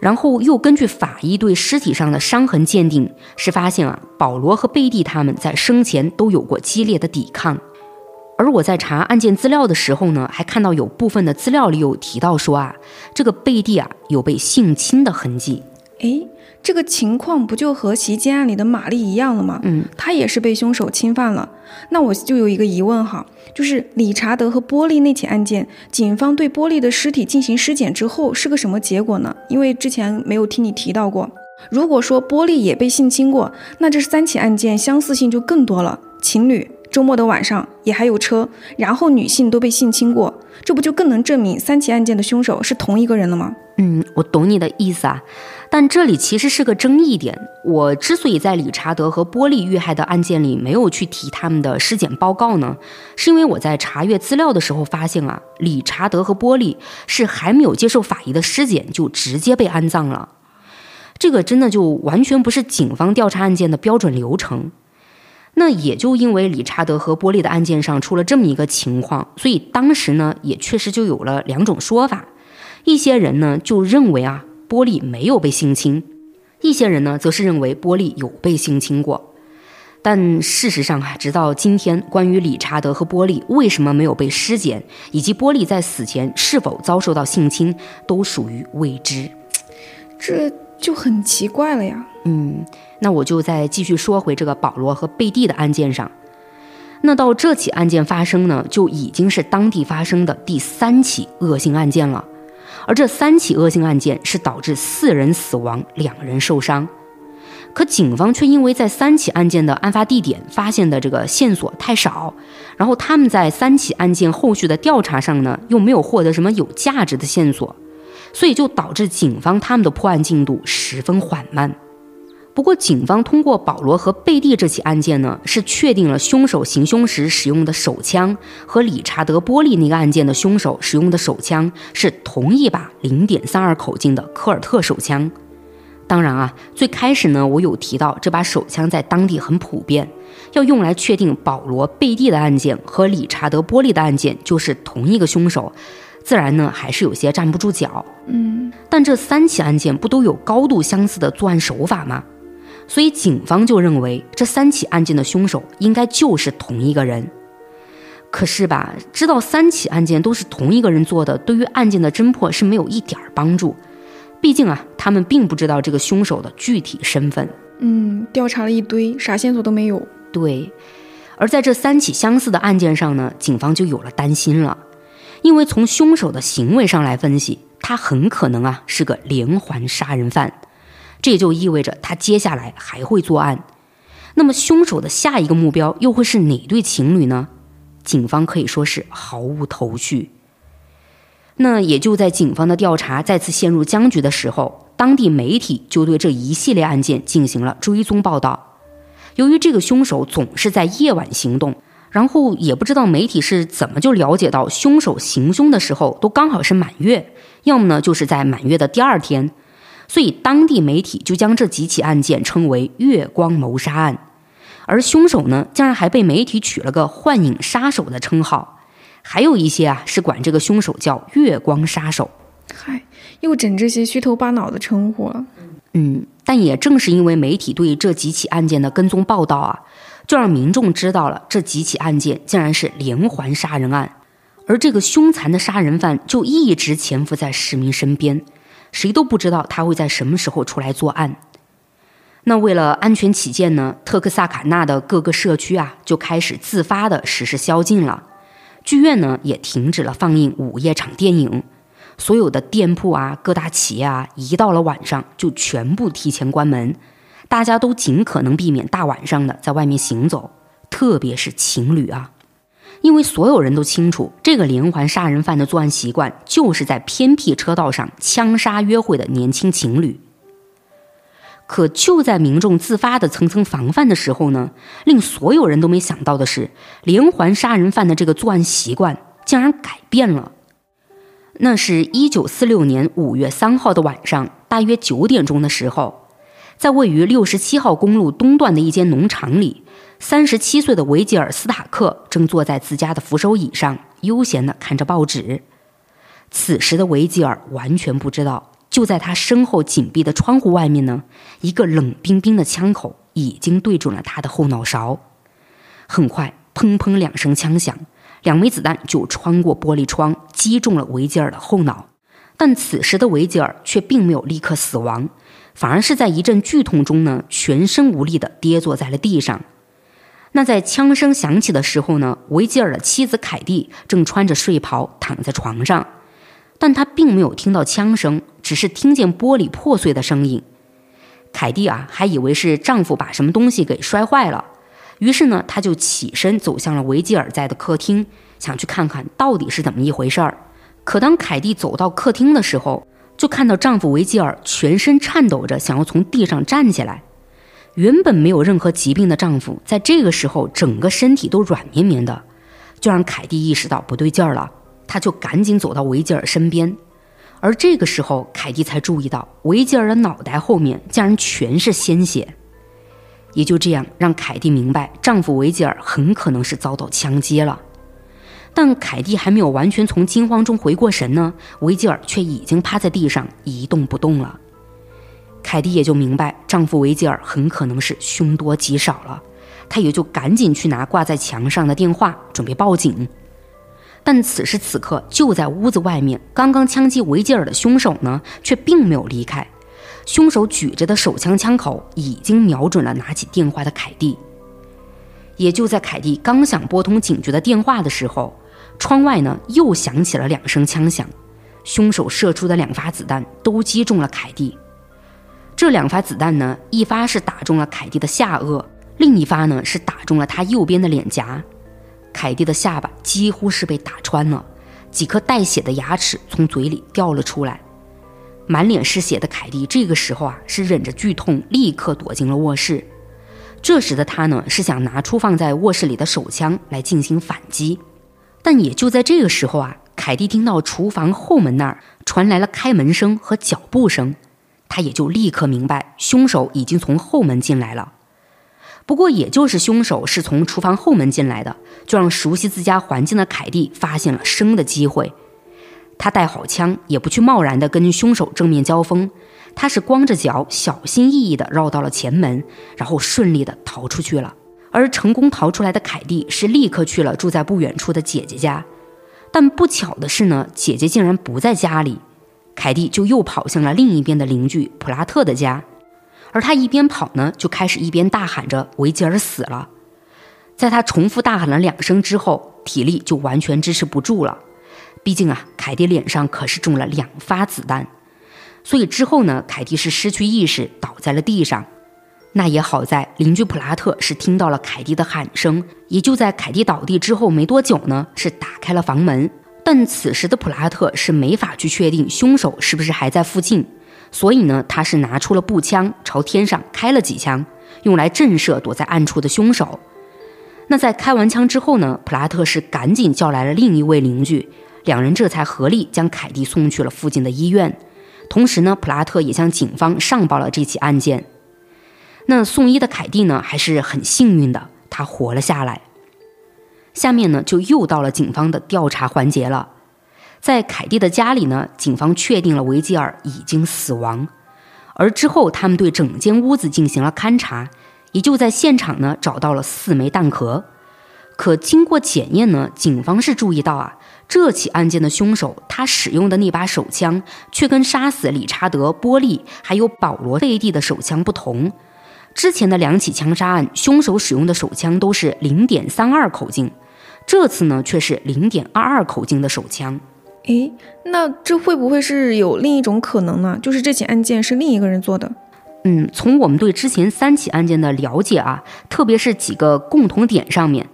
然后又根据法医对尸体上的伤痕鉴定，是发现啊，保罗和贝蒂他们在生前都有过激烈的抵抗。而我在查案件资料的时候呢，还看到有部分的资料里有提到说啊，这个贝蒂啊有被性侵的痕迹。诶，这个情况不就和袭击案里的玛丽一样了吗？嗯，她也是被凶手侵犯了。那我就有一个疑问哈，就是理查德和波利那起案件，警方对波利的尸体进行尸检之后是个什么结果呢？因为之前没有听你提到过。如果说波利也被性侵过，那这三起案件相似性就更多了。情侣周末的晚上也还有车，然后女性都被性侵过，这不就更能证明三起案件的凶手是同一个人了吗？嗯，我懂你的意思啊，但这里其实是个争议点。我之所以在理查德和波利遇害的案件里没有去提他们的尸检报告呢，是因为我在查阅资料的时候发现啊，理查德和波利是还没有接受法医的尸检就直接被安葬了。这个真的就完全不是警方调查案件的标准流程。那也就因为理查德和波利的案件上出了这么一个情况，所以当时呢也确实就有了两种说法。一些人呢就认为啊波利没有被性侵，一些人呢则是认为波利有被性侵过。但事实上啊，直到今天，关于理查德和波利为什么没有被尸检，以及波利在死前是否遭受到性侵，都属于未知。这。就很奇怪了呀。嗯，那我就再继续说回这个保罗和贝蒂的案件上。那到这起案件发生呢，就已经是当地发生的第三起恶性案件了。而这三起恶性案件是导致四人死亡、两人受伤。可警方却因为在三起案件的案发地点发现的这个线索太少，然后他们在三起案件后续的调查上呢，又没有获得什么有价值的线索。所以就导致警方他们的破案进度十分缓慢。不过，警方通过保罗和贝蒂这起案件呢，是确定了凶手行凶时使用的手枪和理查德·波利那个案件的凶手使用的手枪是同一把零点三二口径的科尔特手枪。当然啊，最开始呢，我有提到这把手枪在当地很普遍，要用来确定保罗·贝蒂的案件和理查德·波利的案件就是同一个凶手。自然呢，还是有些站不住脚。嗯，但这三起案件不都有高度相似的作案手法吗？所以警方就认为这三起案件的凶手应该就是同一个人。可是吧，知道三起案件都是同一个人做的，对于案件的侦破是没有一点帮助。毕竟啊，他们并不知道这个凶手的具体身份。嗯，调查了一堆，啥线索都没有。对，而在这三起相似的案件上呢，警方就有了担心了。因为从凶手的行为上来分析，他很可能啊是个连环杀人犯，这也就意味着他接下来还会作案。那么凶手的下一个目标又会是哪对情侣呢？警方可以说是毫无头绪。那也就在警方的调查再次陷入僵局的时候，当地媒体就对这一系列案件进行了追踪报道。由于这个凶手总是在夜晚行动。然后也不知道媒体是怎么就了解到凶手行凶的时候都刚好是满月，要么呢就是在满月的第二天，所以当地媒体就将这几起案件称为“月光谋杀案”，而凶手呢竟然还被媒体取了个“幻影杀手”的称号，还有一些啊是管这个凶手叫“月光杀手”。嗨，又整这些虚头巴脑的称呼。嗯，但也正是因为媒体对这几起案件的跟踪报道啊。就让民众知道了这几起案件竟然是连环杀人案，而这个凶残的杀人犯就一直潜伏在市民身边，谁都不知道他会在什么时候出来作案。那为了安全起见呢，特克萨卡纳的各个社区啊就开始自发的实施宵禁了，剧院呢也停止了放映午夜场电影，所有的店铺啊、各大企业啊，一到了晚上就全部提前关门。大家都尽可能避免大晚上的在外面行走，特别是情侣啊，因为所有人都清楚，这个连环杀人犯的作案习惯就是在偏僻车道上枪杀约会的年轻情侣。可就在民众自发的层层防范的时候呢，令所有人都没想到的是，连环杀人犯的这个作案习惯竟然改变了。那是一九四六年五月三号的晚上，大约九点钟的时候。在位于六十七号公路东段的一间农场里，三十七岁的维吉尔·斯塔克正坐在自家的扶手椅上，悠闲地看着报纸。此时的维吉尔完全不知道，就在他身后紧闭的窗户外面呢，一个冷冰冰的枪口已经对准了他的后脑勺。很快，砰砰两声枪响，两枚子弹就穿过玻璃窗，击中了维吉尔的后脑。但此时的维吉尔却并没有立刻死亡。反而是在一阵剧痛中呢，全身无力地跌坐在了地上。那在枪声响起的时候呢，维吉尔的妻子凯蒂正穿着睡袍躺在床上，但她并没有听到枪声，只是听见玻璃破碎的声音。凯蒂啊，还以为是丈夫把什么东西给摔坏了，于是呢，她就起身走向了维吉尔在的客厅，想去看看到底是怎么一回事儿。可当凯蒂走到客厅的时候，就看到丈夫维吉尔全身颤抖着，想要从地上站起来。原本没有任何疾病的丈夫，在这个时候整个身体都软绵绵的，就让凯蒂意识到不对劲儿了。她就赶紧走到维吉尔身边。而这个时候，凯蒂才注意到维吉尔的脑袋后面竟然全是鲜血，也就这样让凯蒂明白，丈夫维吉尔很可能是遭到枪击了。但凯蒂还没有完全从惊慌中回过神呢，维吉尔却已经趴在地上一动不动了。凯蒂也就明白，丈夫维吉尔很可能是凶多吉少了，她也就赶紧去拿挂在墙上的电话，准备报警。但此时此刻，就在屋子外面，刚刚枪击维吉尔的凶手呢，却并没有离开。凶手举着的手枪枪口已经瞄准了拿起电话的凯蒂。也就在凯蒂刚想拨通警局的电话的时候，窗外呢又响起了两声枪响，凶手射出的两发子弹都击中了凯蒂。这两发子弹呢，一发是打中了凯蒂的下颚，另一发呢是打中了她右边的脸颊。凯蒂的下巴几乎是被打穿了，几颗带血的牙齿从嘴里掉了出来，满脸是血的凯蒂这个时候啊是忍着剧痛，立刻躲进了卧室。这时的她呢是想拿出放在卧室里的手枪来进行反击，但也就在这个时候啊，凯蒂听到厨房后门那儿传来了开门声和脚步声，他也就立刻明白凶手已经从后门进来了。不过，也就是凶手是从厨房后门进来的，就让熟悉自家环境的凯蒂发现了生的机会。他带好枪，也不去贸然的跟凶手正面交锋，他是光着脚，小心翼翼的绕到了前门，然后顺利的逃出去了。而成功逃出来的凯蒂是立刻去了住在不远处的姐姐家，但不巧的是呢，姐姐竟然不在家里，凯蒂就又跑向了另一边的邻居普拉特的家。而他一边跑呢，就开始一边大喊着：“维吉尔死了！”在他重复大喊了两声之后，体力就完全支持不住了。毕竟啊，凯蒂脸上可是中了两发子弹，所以之后呢，凯蒂是失去意识，倒在了地上。那也好在邻居普拉特是听到了凯蒂的喊声，也就在凯蒂倒地之后没多久呢，是打开了房门。但此时的普拉特是没法去确定凶手是不是还在附近。所以呢，他是拿出了步枪，朝天上开了几枪，用来震慑躲在暗处的凶手。那在开完枪之后呢，普拉特是赶紧叫来了另一位邻居，两人这才合力将凯蒂送去了附近的医院。同时呢，普拉特也向警方上报了这起案件。那送医的凯蒂呢，还是很幸运的，她活了下来。下面呢，就又到了警方的调查环节了。在凯蒂的家里呢，警方确定了维吉尔已经死亡，而之后他们对整间屋子进行了勘查，也就在现场呢找到了四枚弹壳。可经过检验呢，警方是注意到啊，这起案件的凶手他使用的那把手枪却跟杀死理查德·波利还有保罗·贝蒂的手枪不同。之前的两起枪杀案，凶手使用的手枪都是零点三二口径，这次呢却是零点二二口径的手枪。诶，那这会不会是有另一种可能呢？就是这起案件是另一个人做的？嗯，从我们对之前三起案件的了解啊，特别是几个共同点上面，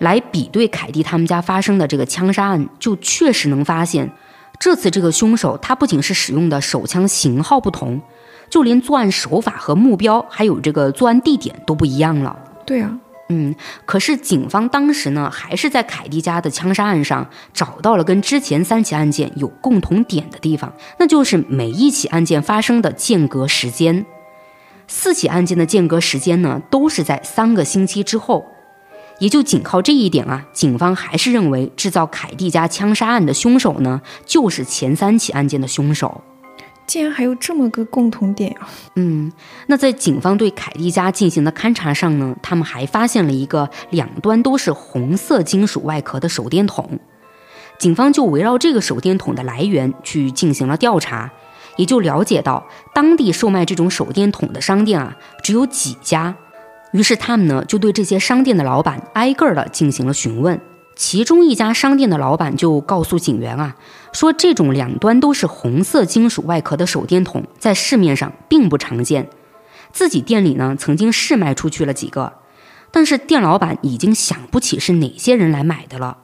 来比对凯蒂他们家发生的这个枪杀案，就确实能发现，这次这个凶手他不仅是使用的手枪型号不同，就连作案手法和目标，还有这个作案地点都不一样了。对啊。嗯，可是警方当时呢，还是在凯蒂家的枪杀案上找到了跟之前三起案件有共同点的地方，那就是每一起案件发生的间隔时间。四起案件的间隔时间呢，都是在三个星期之后。也就仅靠这一点啊，警方还是认为制造凯蒂家枪杀案的凶手呢，就是前三起案件的凶手。竟然还有这么个共同点啊！嗯，那在警方对凯蒂家进行的勘查上呢，他们还发现了一个两端都是红色金属外壳的手电筒。警方就围绕这个手电筒的来源去进行了调查，也就了解到当地售卖这种手电筒的商店啊只有几家。于是他们呢就对这些商店的老板挨个儿的进行了询问。其中一家商店的老板就告诉警员啊，说这种两端都是红色金属外壳的手电筒在市面上并不常见，自己店里呢曾经试卖出去了几个，但是店老板已经想不起是哪些人来买的了。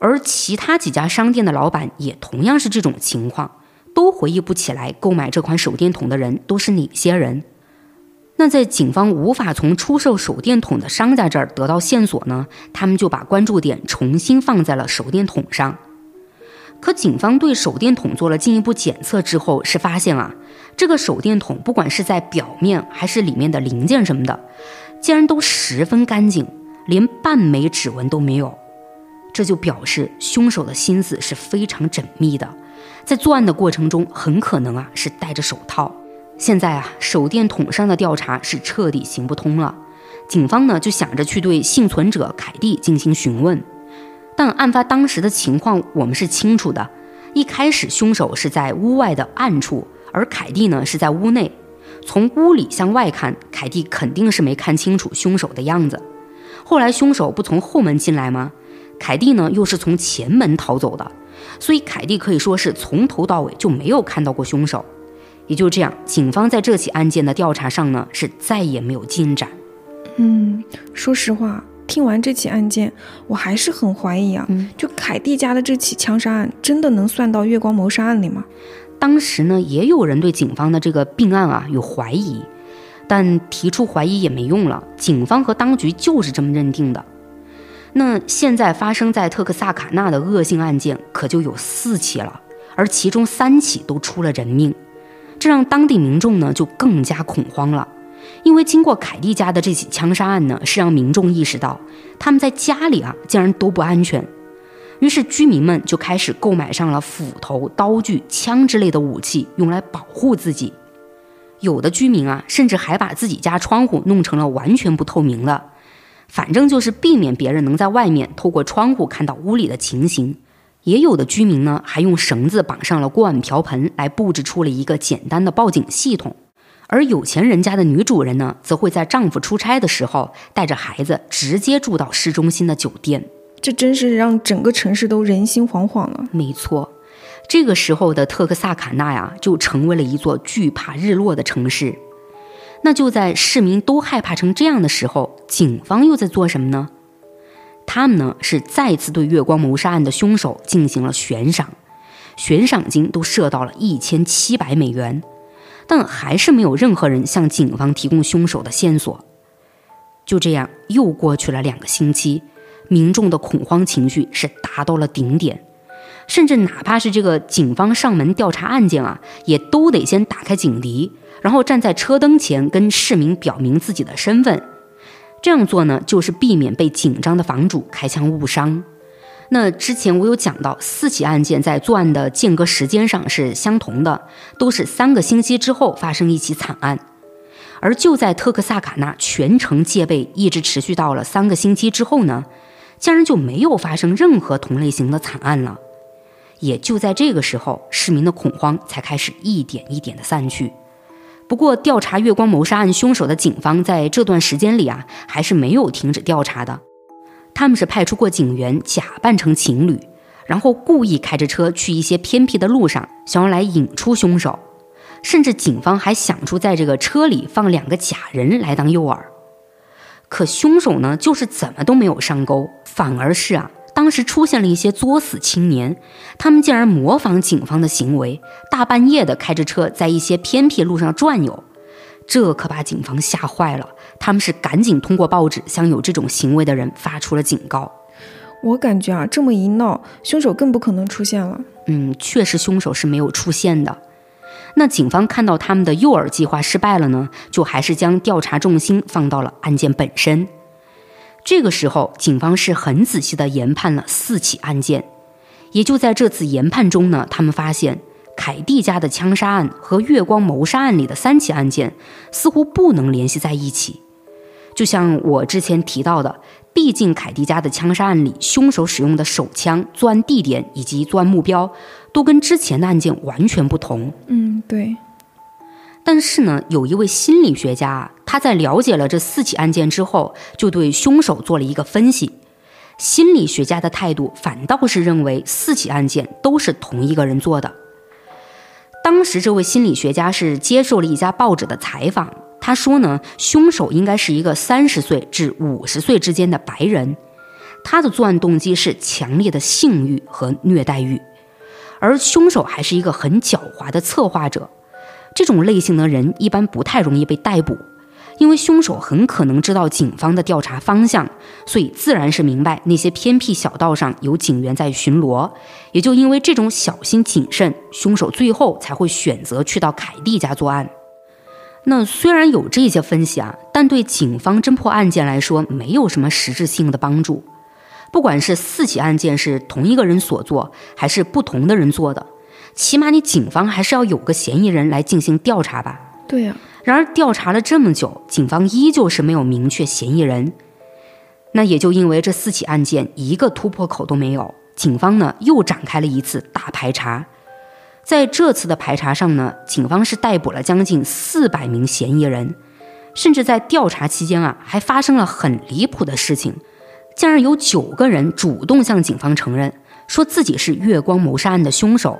而其他几家商店的老板也同样是这种情况，都回忆不起来购买这款手电筒的人都是哪些人。那在警方无法从出售手电筒的商家这儿得到线索呢，他们就把关注点重新放在了手电筒上。可警方对手电筒做了进一步检测之后，是发现啊，这个手电筒不管是在表面还是里面的零件什么的，竟然都十分干净，连半枚指纹都没有。这就表示凶手的心思是非常缜密的，在作案的过程中很可能啊是戴着手套。现在啊，手电筒上的调查是彻底行不通了。警方呢就想着去对幸存者凯蒂进行询问，但案发当时的情况我们是清楚的。一开始凶手是在屋外的暗处，而凯蒂呢是在屋内。从屋里向外看，凯蒂肯定是没看清楚凶手的样子。后来凶手不从后门进来吗？凯蒂呢又是从前门逃走的，所以凯蒂可以说是从头到尾就没有看到过凶手。也就这样，警方在这起案件的调查上呢，是再也没有进展。嗯，说实话，听完这起案件，我还是很怀疑啊。就凯蒂家的这起枪杀案，真的能算到月光谋杀案里吗？当时呢，也有人对警方的这个并案啊有怀疑，但提出怀疑也没用了，警方和当局就是这么认定的。那现在发生在特克萨卡纳的恶性案件可就有四起了，而其中三起都出了人命。这让当地民众呢就更加恐慌了，因为经过凯蒂家的这起枪杀案呢，是让民众意识到他们在家里啊竟然都不安全，于是居民们就开始购买上了斧头、刀具、枪之类的武器，用来保护自己。有的居民啊，甚至还把自己家窗户弄成了完全不透明的，反正就是避免别人能在外面透过窗户看到屋里的情形。也有的居民呢，还用绳子绑上了锅碗瓢盆，来布置出了一个简单的报警系统。而有钱人家的女主人呢，则会在丈夫出差的时候，带着孩子直接住到市中心的酒店。这真是让整个城市都人心惶惶了。没错，这个时候的特克萨卡纳呀，就成为了一座惧怕日落的城市。那就在市民都害怕成这样的时候，警方又在做什么呢？他们呢是再次对月光谋杀案的凶手进行了悬赏，悬赏金都设到了一千七百美元，但还是没有任何人向警方提供凶手的线索。就这样，又过去了两个星期，民众的恐慌情绪是达到了顶点，甚至哪怕是这个警方上门调查案件啊，也都得先打开警笛，然后站在车灯前跟市民表明自己的身份。这样做呢，就是避免被紧张的房主开枪误伤。那之前我有讲到，四起案件在作案的间隔时间上是相同的，都是三个星期之后发生一起惨案。而就在特克萨卡纳全城戒备一直持续到了三个星期之后呢，竟然就没有发生任何同类型的惨案了。也就在这个时候，市民的恐慌才开始一点一点的散去。不过，调查月光谋杀案凶手的警方在这段时间里啊，还是没有停止调查的。他们是派出过警员假扮成情侣，然后故意开着车去一些偏僻的路上，想要来引出凶手。甚至警方还想出在这个车里放两个假人来当诱饵。可凶手呢，就是怎么都没有上钩，反而是啊。当时出现了一些作死青年，他们竟然模仿警方的行为，大半夜的开着车在一些偏僻路上转悠，这可把警方吓坏了。他们是赶紧通过报纸向有这种行为的人发出了警告。我感觉啊，这么一闹，凶手更不可能出现了。嗯，确实凶手是没有出现的。那警方看到他们的诱饵计划失败了呢，就还是将调查重心放到了案件本身。这个时候，警方是很仔细地研判了四起案件，也就在这次研判中呢，他们发现凯蒂家的枪杀案和月光谋杀案里的三起案件似乎不能联系在一起。就像我之前提到的，毕竟凯蒂家的枪杀案里，凶手使用的手枪、作案地点以及作案目标都跟之前的案件完全不同。嗯，对。但是呢，有一位心理学家，他在了解了这四起案件之后，就对凶手做了一个分析。心理学家的态度反倒是认为四起案件都是同一个人做的。当时，这位心理学家是接受了一家报纸的采访，他说呢，凶手应该是一个三十岁至五十岁之间的白人，他的作案动机是强烈的性欲和虐待欲，而凶手还是一个很狡猾的策划者。这种类型的人一般不太容易被逮捕。因为凶手很可能知道警方的调查方向，所以自然是明白那些偏僻小道上有警员在巡逻。也就因为这种小心谨慎，凶手最后才会选择去到凯蒂家作案。那虽然有这些分析啊，但对警方侦破案件来说没有什么实质性的帮助。不管是四起案件是同一个人所做，还是不同的人做的，起码你警方还是要有个嫌疑人来进行调查吧？对呀。然而，调查了这么久，警方依旧是没有明确嫌疑人。那也就因为这四起案件一个突破口都没有，警方呢又展开了一次大排查。在这次的排查上呢，警方是逮捕了将近四百名嫌疑人，甚至在调查期间啊，还发生了很离谱的事情，竟然有九个人主动向警方承认，说自己是月光谋杀案的凶手。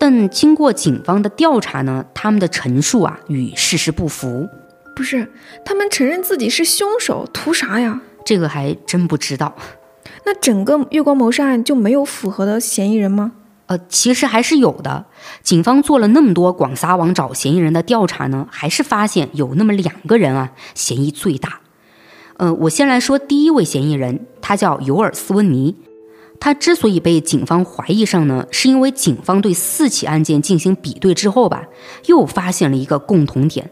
但经过警方的调查呢，他们的陈述啊与事实不符。不是，他们承认自己是凶手，图啥呀？这个还真不知道。那整个月光谋杀案就没有符合的嫌疑人吗？呃，其实还是有的。警方做了那么多广撒网找嫌疑人的调查呢，还是发现有那么两个人啊嫌疑最大。呃，我先来说第一位嫌疑人，他叫尤尔斯温尼。他之所以被警方怀疑上呢，是因为警方对四起案件进行比对之后吧，又发现了一个共同点，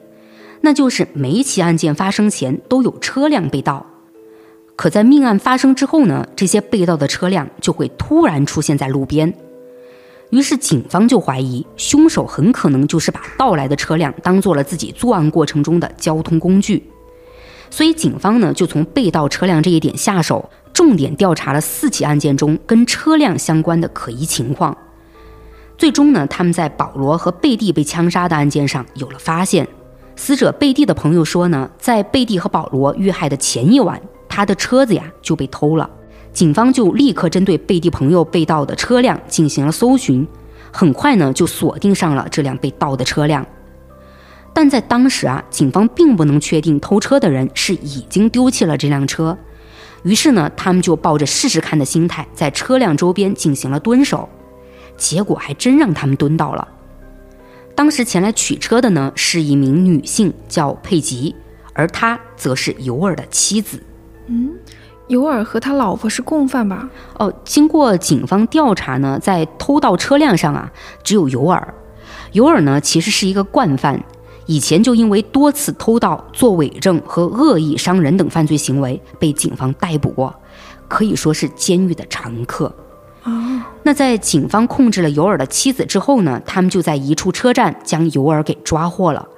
那就是每一起案件发生前都有车辆被盗，可在命案发生之后呢，这些被盗的车辆就会突然出现在路边，于是警方就怀疑凶手很可能就是把盗来的车辆当做了自己作案过程中的交通工具，所以警方呢就从被盗车辆这一点下手。重点调查了四起案件中跟车辆相关的可疑情况，最终呢，他们在保罗和贝蒂被枪杀的案件上有了发现。死者贝蒂的朋友说呢，在贝蒂和保罗遇害的前一晚，他的车子呀就被偷了。警方就立刻针对贝蒂朋友被盗的车辆进行了搜寻，很快呢就锁定上了这辆被盗的车辆。但在当时啊，警方并不能确定偷车的人是已经丢弃了这辆车。于是呢，他们就抱着试试看的心态，在车辆周边进行了蹲守，结果还真让他们蹲到了。当时前来取车的呢，是一名女性，叫佩吉，而她则是尤尔的妻子。嗯，尤尔和他老婆是共犯吧？哦，经过警方调查呢，在偷盗车辆上啊，只有尤尔。尤尔呢，其实是一个惯犯。以前就因为多次偷盗、作伪证和恶意伤人等犯罪行为被警方逮捕过，可以说是监狱的常客。哦，那在警方控制了尤尔的妻子之后呢？他们就在一处车站将尤尔给抓获了。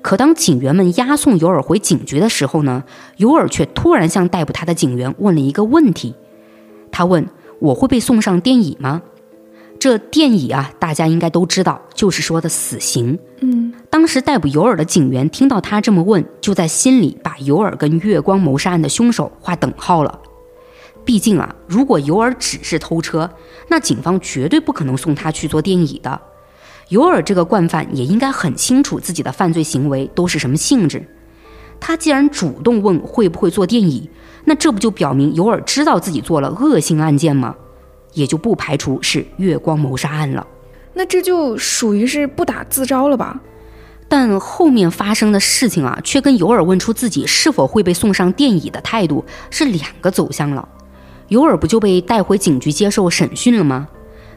可当警员们押送尤尔回警局的时候呢？尤尔却突然向逮捕他的警员问了一个问题。他问：“我会被送上电椅吗？”这电椅啊，大家应该都知道，就是说的死刑。嗯，当时逮捕尤尔的警员听到他这么问，就在心里把尤尔跟月光谋杀案的凶手划等号了。毕竟啊，如果尤尔只是偷车，那警方绝对不可能送他去做电椅的。尤尔这个惯犯也应该很清楚自己的犯罪行为都是什么性质。他既然主动问会不会做电椅，那这不就表明尤尔知道自己做了恶性案件吗？也就不排除是月光谋杀案了，那这就属于是不打自招了吧？但后面发生的事情啊，却跟尤尔问出自己是否会被送上电椅的态度是两个走向了。尤尔不就被带回警局接受审讯了吗？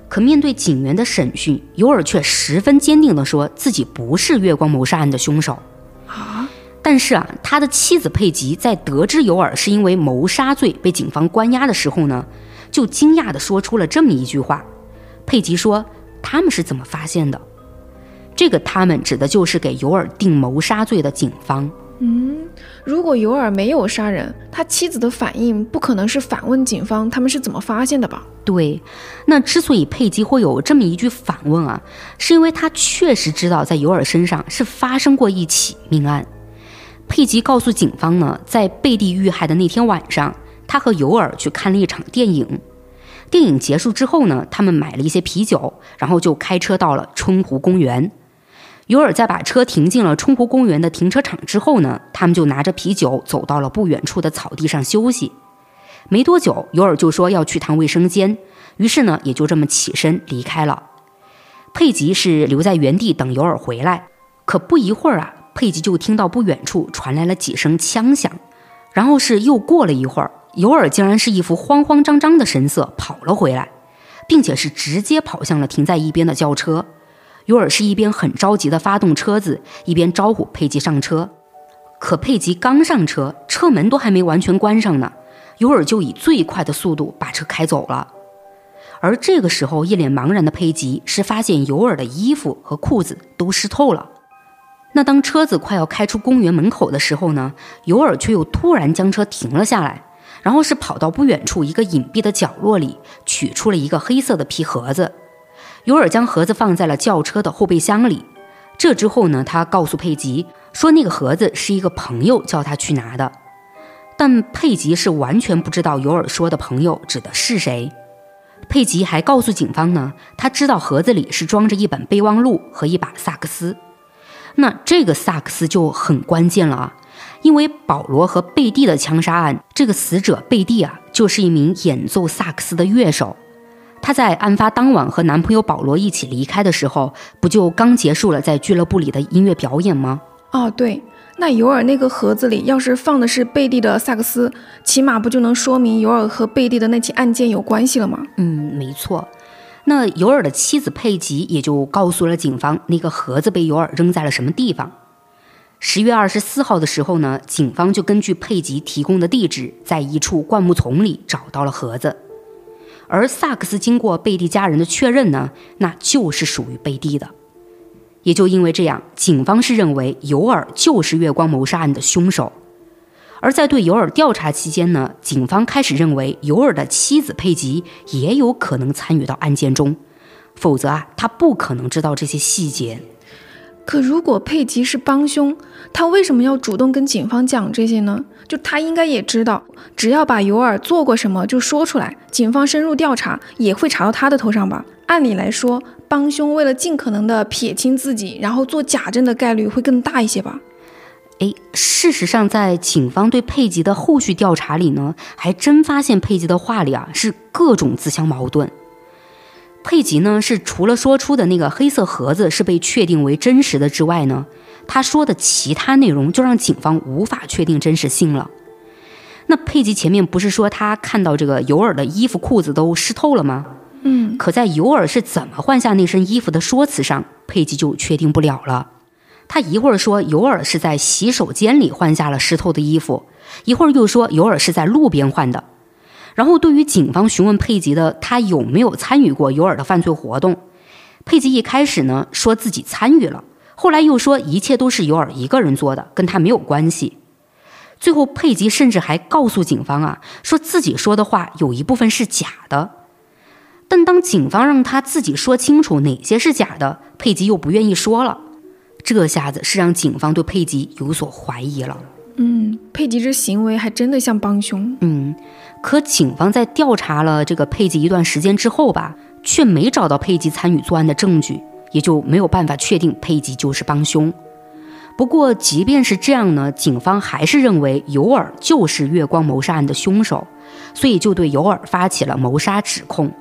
可面对警员的审讯，尤尔却十分坚定地说自己不是月光谋杀案的凶手啊。但是啊，他的妻子佩吉在得知尤尔是因为谋杀罪被警方关押的时候呢？就惊讶地说出了这么一句话，佩吉说：“他们是怎么发现的？”这个“他们”指的就是给尤尔定谋杀罪的警方。嗯，如果尤尔没有杀人，他妻子的反应不可能是反问警方他们是怎么发现的吧？对，那之所以佩吉会有这么一句反问啊，是因为他确实知道在尤尔身上是发生过一起命案。佩吉告诉警方呢，在贝蒂遇害的那天晚上。他和尤尔去看了一场电影，电影结束之后呢，他们买了一些啤酒，然后就开车到了春湖公园。尤尔在把车停进了春湖公园的停车场之后呢，他们就拿着啤酒走到了不远处的草地上休息。没多久，尤尔就说要去趟卫生间，于是呢，也就这么起身离开了。佩吉是留在原地等尤尔回来，可不一会儿啊，佩吉就听到不远处传来了几声枪响，然后是又过了一会儿，尤尔竟然是一副慌慌张张的神色跑了回来，并且是直接跑向了停在一边的轿车。尤尔是一边很着急地发动车子，一边招呼佩吉上车。可佩吉刚上车，车门都还没完全关上呢，尤尔就以最快的速度把车开走了。而这个时候，一脸茫然的佩吉是发现尤尔的衣服和裤子都湿透了。那当车子快要开出公园门口的时候呢，尤尔却又突然将车停了下来，然后是跑到不远处一个隐蔽的角落里，取出了一个黑色的皮盒子。尤尔将盒子放在了轿车的后备箱里。这之后呢，他告诉佩吉说，那个盒子是一个朋友叫他去拿的。但佩吉是完全不知道尤尔说的朋友指的是谁。佩吉还告诉警方呢，他知道盒子里是装着一本备忘录和一把萨克斯。那这个萨克斯就很关键了啊，因为保罗和贝蒂的枪杀案，这个死者贝蒂啊，就是一名演奏萨克斯的乐手。她在案发当晚和男朋友保罗一起离开的时候，不就刚结束了在俱乐部里的音乐表演吗？哦，对。那尤尔那个盒子里要是放的是贝蒂的萨克斯，起码不就能说明尤尔和贝蒂的那起案件有关系了吗？嗯，没错。那尤尔的妻子佩吉也就告诉了警方，那个盒子被尤尔扔在了什么地方。十月二十四号的时候呢，警方就根据佩吉提供的地址，在一处灌木丛里找到了盒子。而萨克斯经过贝蒂家人的确认呢，那就是属于贝蒂的。也就因为这样，警方是认为尤尔就是月光谋杀案的凶手。而在对尤尔调查期间呢，警方开始认为尤尔的妻子佩吉也有可能参与到案件中，否则啊，他不可能知道这些细节。可如果佩吉是帮凶，他为什么要主动跟警方讲这些呢？就他应该也知道，只要把尤尔做过什么就说出来，警方深入调查也会查到他的头上吧？按理来说。帮凶为了尽可能的撇清自己，然后做假证的概率会更大一些吧？哎，事实上，在警方对佩吉的后续调查里呢，还真发现佩吉的话里啊是各种自相矛盾。佩吉呢是除了说出的那个黑色盒子是被确定为真实的之外呢，他说的其他内容就让警方无法确定真实性了。那佩吉前面不是说他看到这个尤尔的衣服裤子都湿透了吗？嗯，可在尤尔是怎么换下那身衣服的说辞上，佩吉就确定不了了。他一会儿说尤尔是在洗手间里换下了湿透的衣服，一会儿又说尤尔是在路边换的。然后对于警方询问佩吉的他有没有参与过尤尔的犯罪活动，佩吉一开始呢说自己参与了，后来又说一切都是尤尔一个人做的，跟他没有关系。最后佩吉甚至还告诉警方啊，说自己说的话有一部分是假的。但当警方让他自己说清楚哪些是假的，佩吉又不愿意说了。这下子是让警方对佩吉有所怀疑了。嗯，佩吉这行为还真的像帮凶。嗯，可警方在调查了这个佩吉一段时间之后吧，却没找到佩吉参与作案的证据，也就没有办法确定佩吉就是帮凶。不过，即便是这样呢，警方还是认为尤尔就是月光谋杀案的凶手，所以就对尤尔发起了谋杀指控。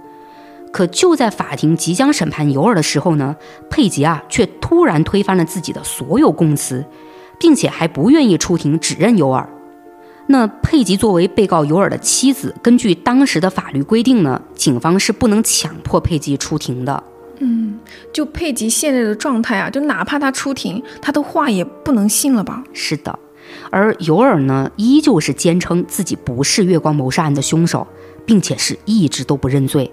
可就在法庭即将审判尤尔的时候呢，佩吉啊却突然推翻了自己的所有供词，并且还不愿意出庭指认尤尔。那佩吉作为被告尤尔的妻子，根据当时的法律规定呢，警方是不能强迫佩吉出庭的。嗯，就佩吉现在的状态啊，就哪怕他出庭，他的话也不能信了吧？是的，而尤尔呢，依旧是坚称自己不是月光谋杀案的凶手，并且是一直都不认罪。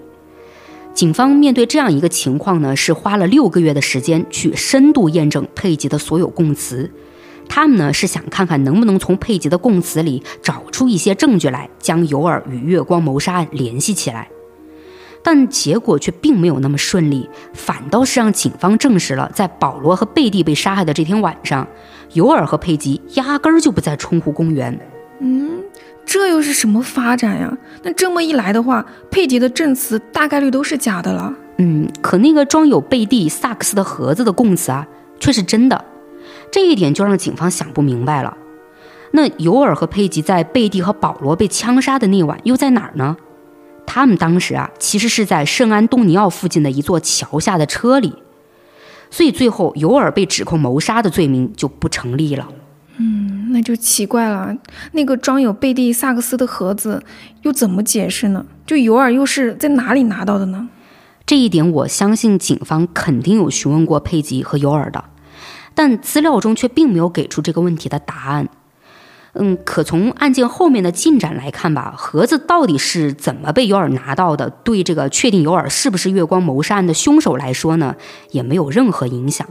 警方面对这样一个情况呢，是花了六个月的时间去深度验证佩吉的所有供词。他们呢是想看看能不能从佩吉的供词里找出一些证据来，将尤尔与月光谋杀案联系起来。但结果却并没有那么顺利，反倒是让警方证实了，在保罗和贝蒂被杀害的这天晚上，尤尔和佩吉压根儿就不在冲湖公园。嗯。这又是什么发展呀？那这么一来的话，佩吉的证词大概率都是假的了。嗯，可那个装有贝蒂萨克斯的盒子的供词啊，却是真的。这一点就让警方想不明白了。那尤尔和佩吉在贝蒂和保罗被枪杀的那晚又在哪儿呢？他们当时啊，其实是在圣安东尼奥附近的一座桥下的车里。所以最后尤尔被指控谋杀的罪名就不成立了。嗯，那就奇怪了，那个装有贝蒂萨克斯的盒子又怎么解释呢？就尤尔又是在哪里拿到的呢？这一点我相信警方肯定有询问过佩吉和尤尔的，但资料中却并没有给出这个问题的答案。嗯，可从案件后面的进展来看吧，盒子到底是怎么被尤尔拿到的，对这个确定尤尔是不是月光谋杀案的凶手来说呢，也没有任何影响，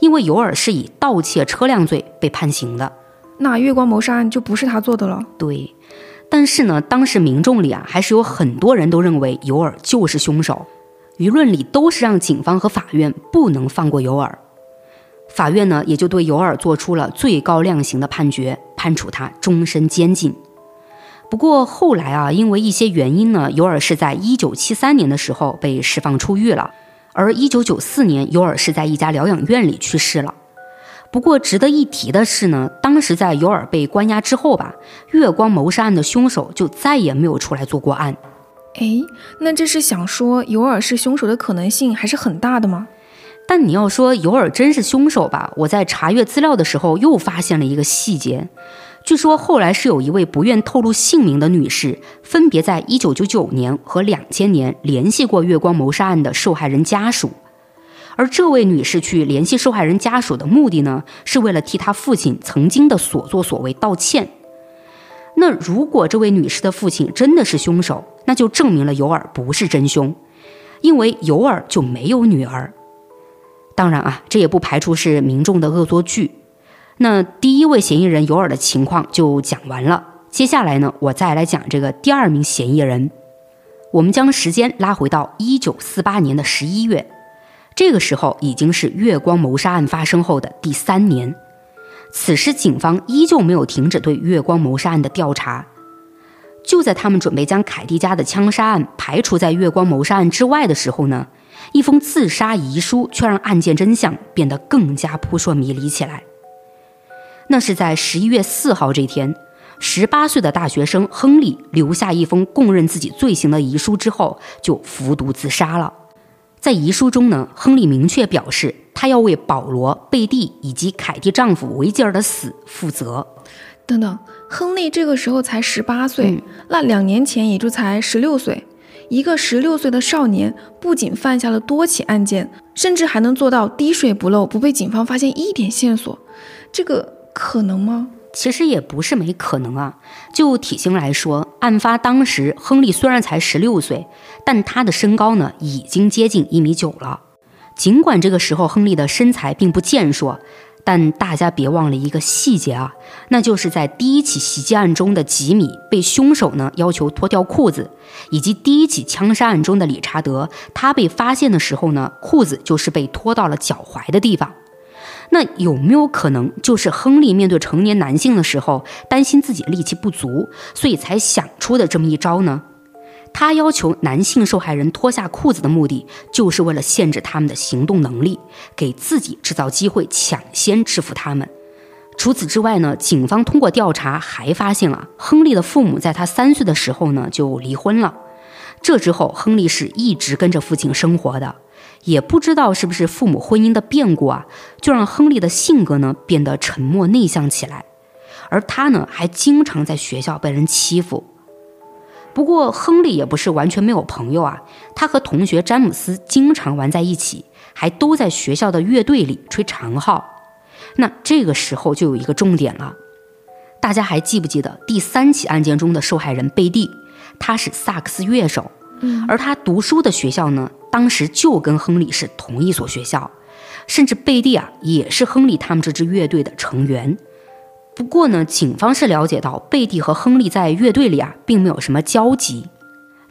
因为尤尔是以盗窃车辆罪被判刑的，那月光谋杀案就不是他做的了。对，但是呢，当时民众里啊，还是有很多人都认为尤尔就是凶手，舆论里都是让警方和法院不能放过尤尔。法院呢，也就对尤尔做出了最高量刑的判决，判处他终身监禁。不过后来啊，因为一些原因呢，尤尔是在一九七三年的时候被释放出狱了，而一九九四年，尤尔是在一家疗养院里去世了。不过值得一提的是呢，当时在尤尔被关押之后吧，月光谋杀案的凶手就再也没有出来做过案。哎，那这是想说尤尔是凶手的可能性还是很大的吗？但你要说尤尔真是凶手吧？我在查阅资料的时候又发现了一个细节，据说后来是有一位不愿透露姓名的女士，分别在1999年和2000年联系过月光谋杀案的受害人家属，而这位女士去联系受害人家属的目的呢，是为了替她父亲曾经的所作所为道歉。那如果这位女士的父亲真的是凶手，那就证明了尤尔不是真凶，因为尤尔就没有女儿。当然啊，这也不排除是民众的恶作剧。那第一位嫌疑人尤尔的情况就讲完了。接下来呢，我再来讲这个第二名嫌疑人。我们将时间拉回到一九四八年的十一月，这个时候已经是月光谋杀案发生后的第三年。此时，警方依旧没有停止对月光谋杀案的调查。就在他们准备将凯蒂家的枪杀案排除在月光谋杀案之外的时候呢？一封自杀遗书却让案件真相变得更加扑朔迷离起来。那是在十一月四号这天，十八岁的大学生亨利留下一封供认自己罪行的遗书之后，就服毒自杀了。在遗书中呢，亨利明确表示，他要为保罗、贝蒂以及凯蒂丈夫维吉尔的死负责。等等，亨利这个时候才十八岁，那两年前也就才十六岁。一个十六岁的少年不仅犯下了多起案件，甚至还能做到滴水不漏，不被警方发现一点线索，这个可能吗？其实也不是没可能啊。就体型来说，案发当时亨利虽然才十六岁，但他的身高呢已经接近一米九了。尽管这个时候亨利的身材并不健硕。但大家别忘了一个细节啊，那就是在第一起袭击案中的吉米被凶手呢要求脱掉裤子，以及第一起枪杀案中的理查德，他被发现的时候呢，裤子就是被脱到了脚踝的地方。那有没有可能就是亨利面对成年男性的时候，担心自己力气不足，所以才想出的这么一招呢？他要求男性受害人脱下裤子的目的，就是为了限制他们的行动能力，给自己制造机会抢先制服他们。除此之外呢，警方通过调查还发现啊，亨利的父母在他三岁的时候呢就离婚了。这之后，亨利是一直跟着父亲生活的，也不知道是不是父母婚姻的变故啊，就让亨利的性格呢变得沉默内向起来，而他呢还经常在学校被人欺负。不过，亨利也不是完全没有朋友啊。他和同学詹姆斯经常玩在一起，还都在学校的乐队里吹长号。那这个时候就有一个重点了，大家还记不记得第三起案件中的受害人贝蒂？他是萨克斯乐手，而他读书的学校呢，当时就跟亨利是同一所学校，甚至贝蒂啊也是亨利他们这支乐队的成员。不过呢，警方是了解到贝蒂和亨利在乐队里啊，并没有什么交集。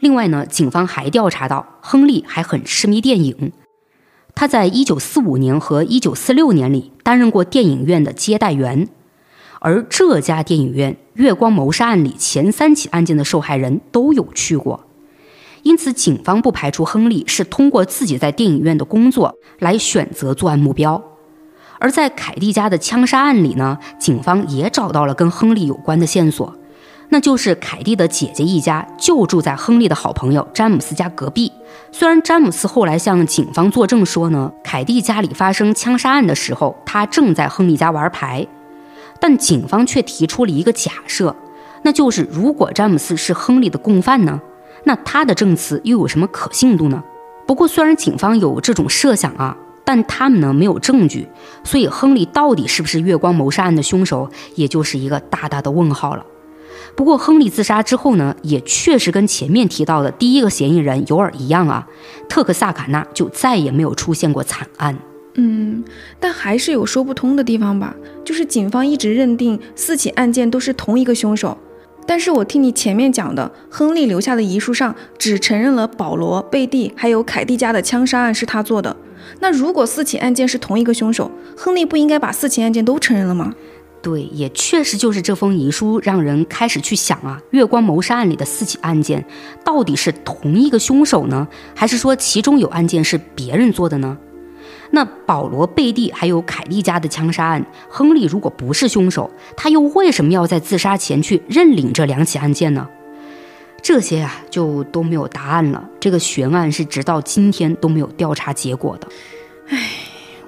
另外呢，警方还调查到亨利还很痴迷电影，他在1945年和1946年里担任过电影院的接待员，而这家电影院月光谋杀案里前三起案件的受害人都有去过，因此警方不排除亨利是通过自己在电影院的工作来选择作案目标。而在凯蒂家的枪杀案里呢，警方也找到了跟亨利有关的线索，那就是凯蒂的姐姐一家就住在亨利的好朋友詹姆斯家隔壁。虽然詹姆斯后来向警方作证说呢，凯蒂家里发生枪杀案的时候，他正在亨利家玩牌，但警方却提出了一个假设，那就是如果詹姆斯是亨利的共犯呢，那他的证词又有什么可信度呢？不过，虽然警方有这种设想啊。但他们呢没有证据，所以亨利到底是不是月光谋杀案的凶手，也就是一个大大的问号了。不过亨利自杀之后呢，也确实跟前面提到的第一个嫌疑人尤尔一样啊，特克萨卡纳就再也没有出现过惨案。嗯，但还是有说不通的地方吧，就是警方一直认定四起案件都是同一个凶手，但是我听你前面讲的，亨利留下的遗书上只承认了保罗、贝蒂还有凯蒂家的枪杀案是他做的。那如果四起案件是同一个凶手，亨利不应该把四起案件都承认了吗？对，也确实就是这封遗书让人开始去想啊，月光谋杀案里的四起案件到底是同一个凶手呢，还是说其中有案件是别人做的呢？那保罗、贝蒂还有凯莉家的枪杀案，亨利如果不是凶手，他又为什么要在自杀前去认领这两起案件呢？这些啊，就都没有答案了。这个悬案是直到今天都没有调查结果的。唉，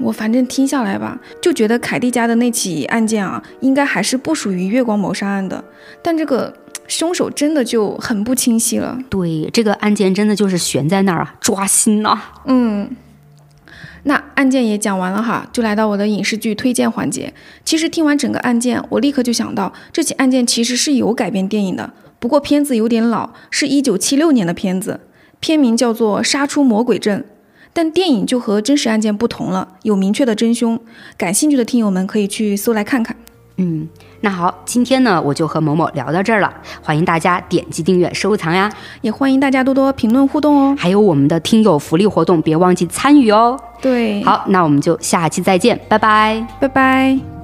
我反正听下来吧，就觉得凯蒂家的那起案件啊，应该还是不属于月光谋杀案的。但这个凶手真的就很不清晰了。对，这个案件真的就是悬在那儿啊，抓心呐。嗯，那案件也讲完了哈，就来到我的影视剧推荐环节。其实听完整个案件，我立刻就想到，这起案件其实是有改编电影的。不过片子有点老，是一九七六年的片子，片名叫做《杀出魔鬼镇》，但电影就和真实案件不同了，有明确的真凶。感兴趣的听友们可以去搜来看看。嗯，那好，今天呢我就和某某聊到这儿了，欢迎大家点击订阅、收藏呀，也欢迎大家多多评论互动哦。还有我们的听友福利活动，别忘记参与哦。对，好，那我们就下期再见，拜拜，拜拜。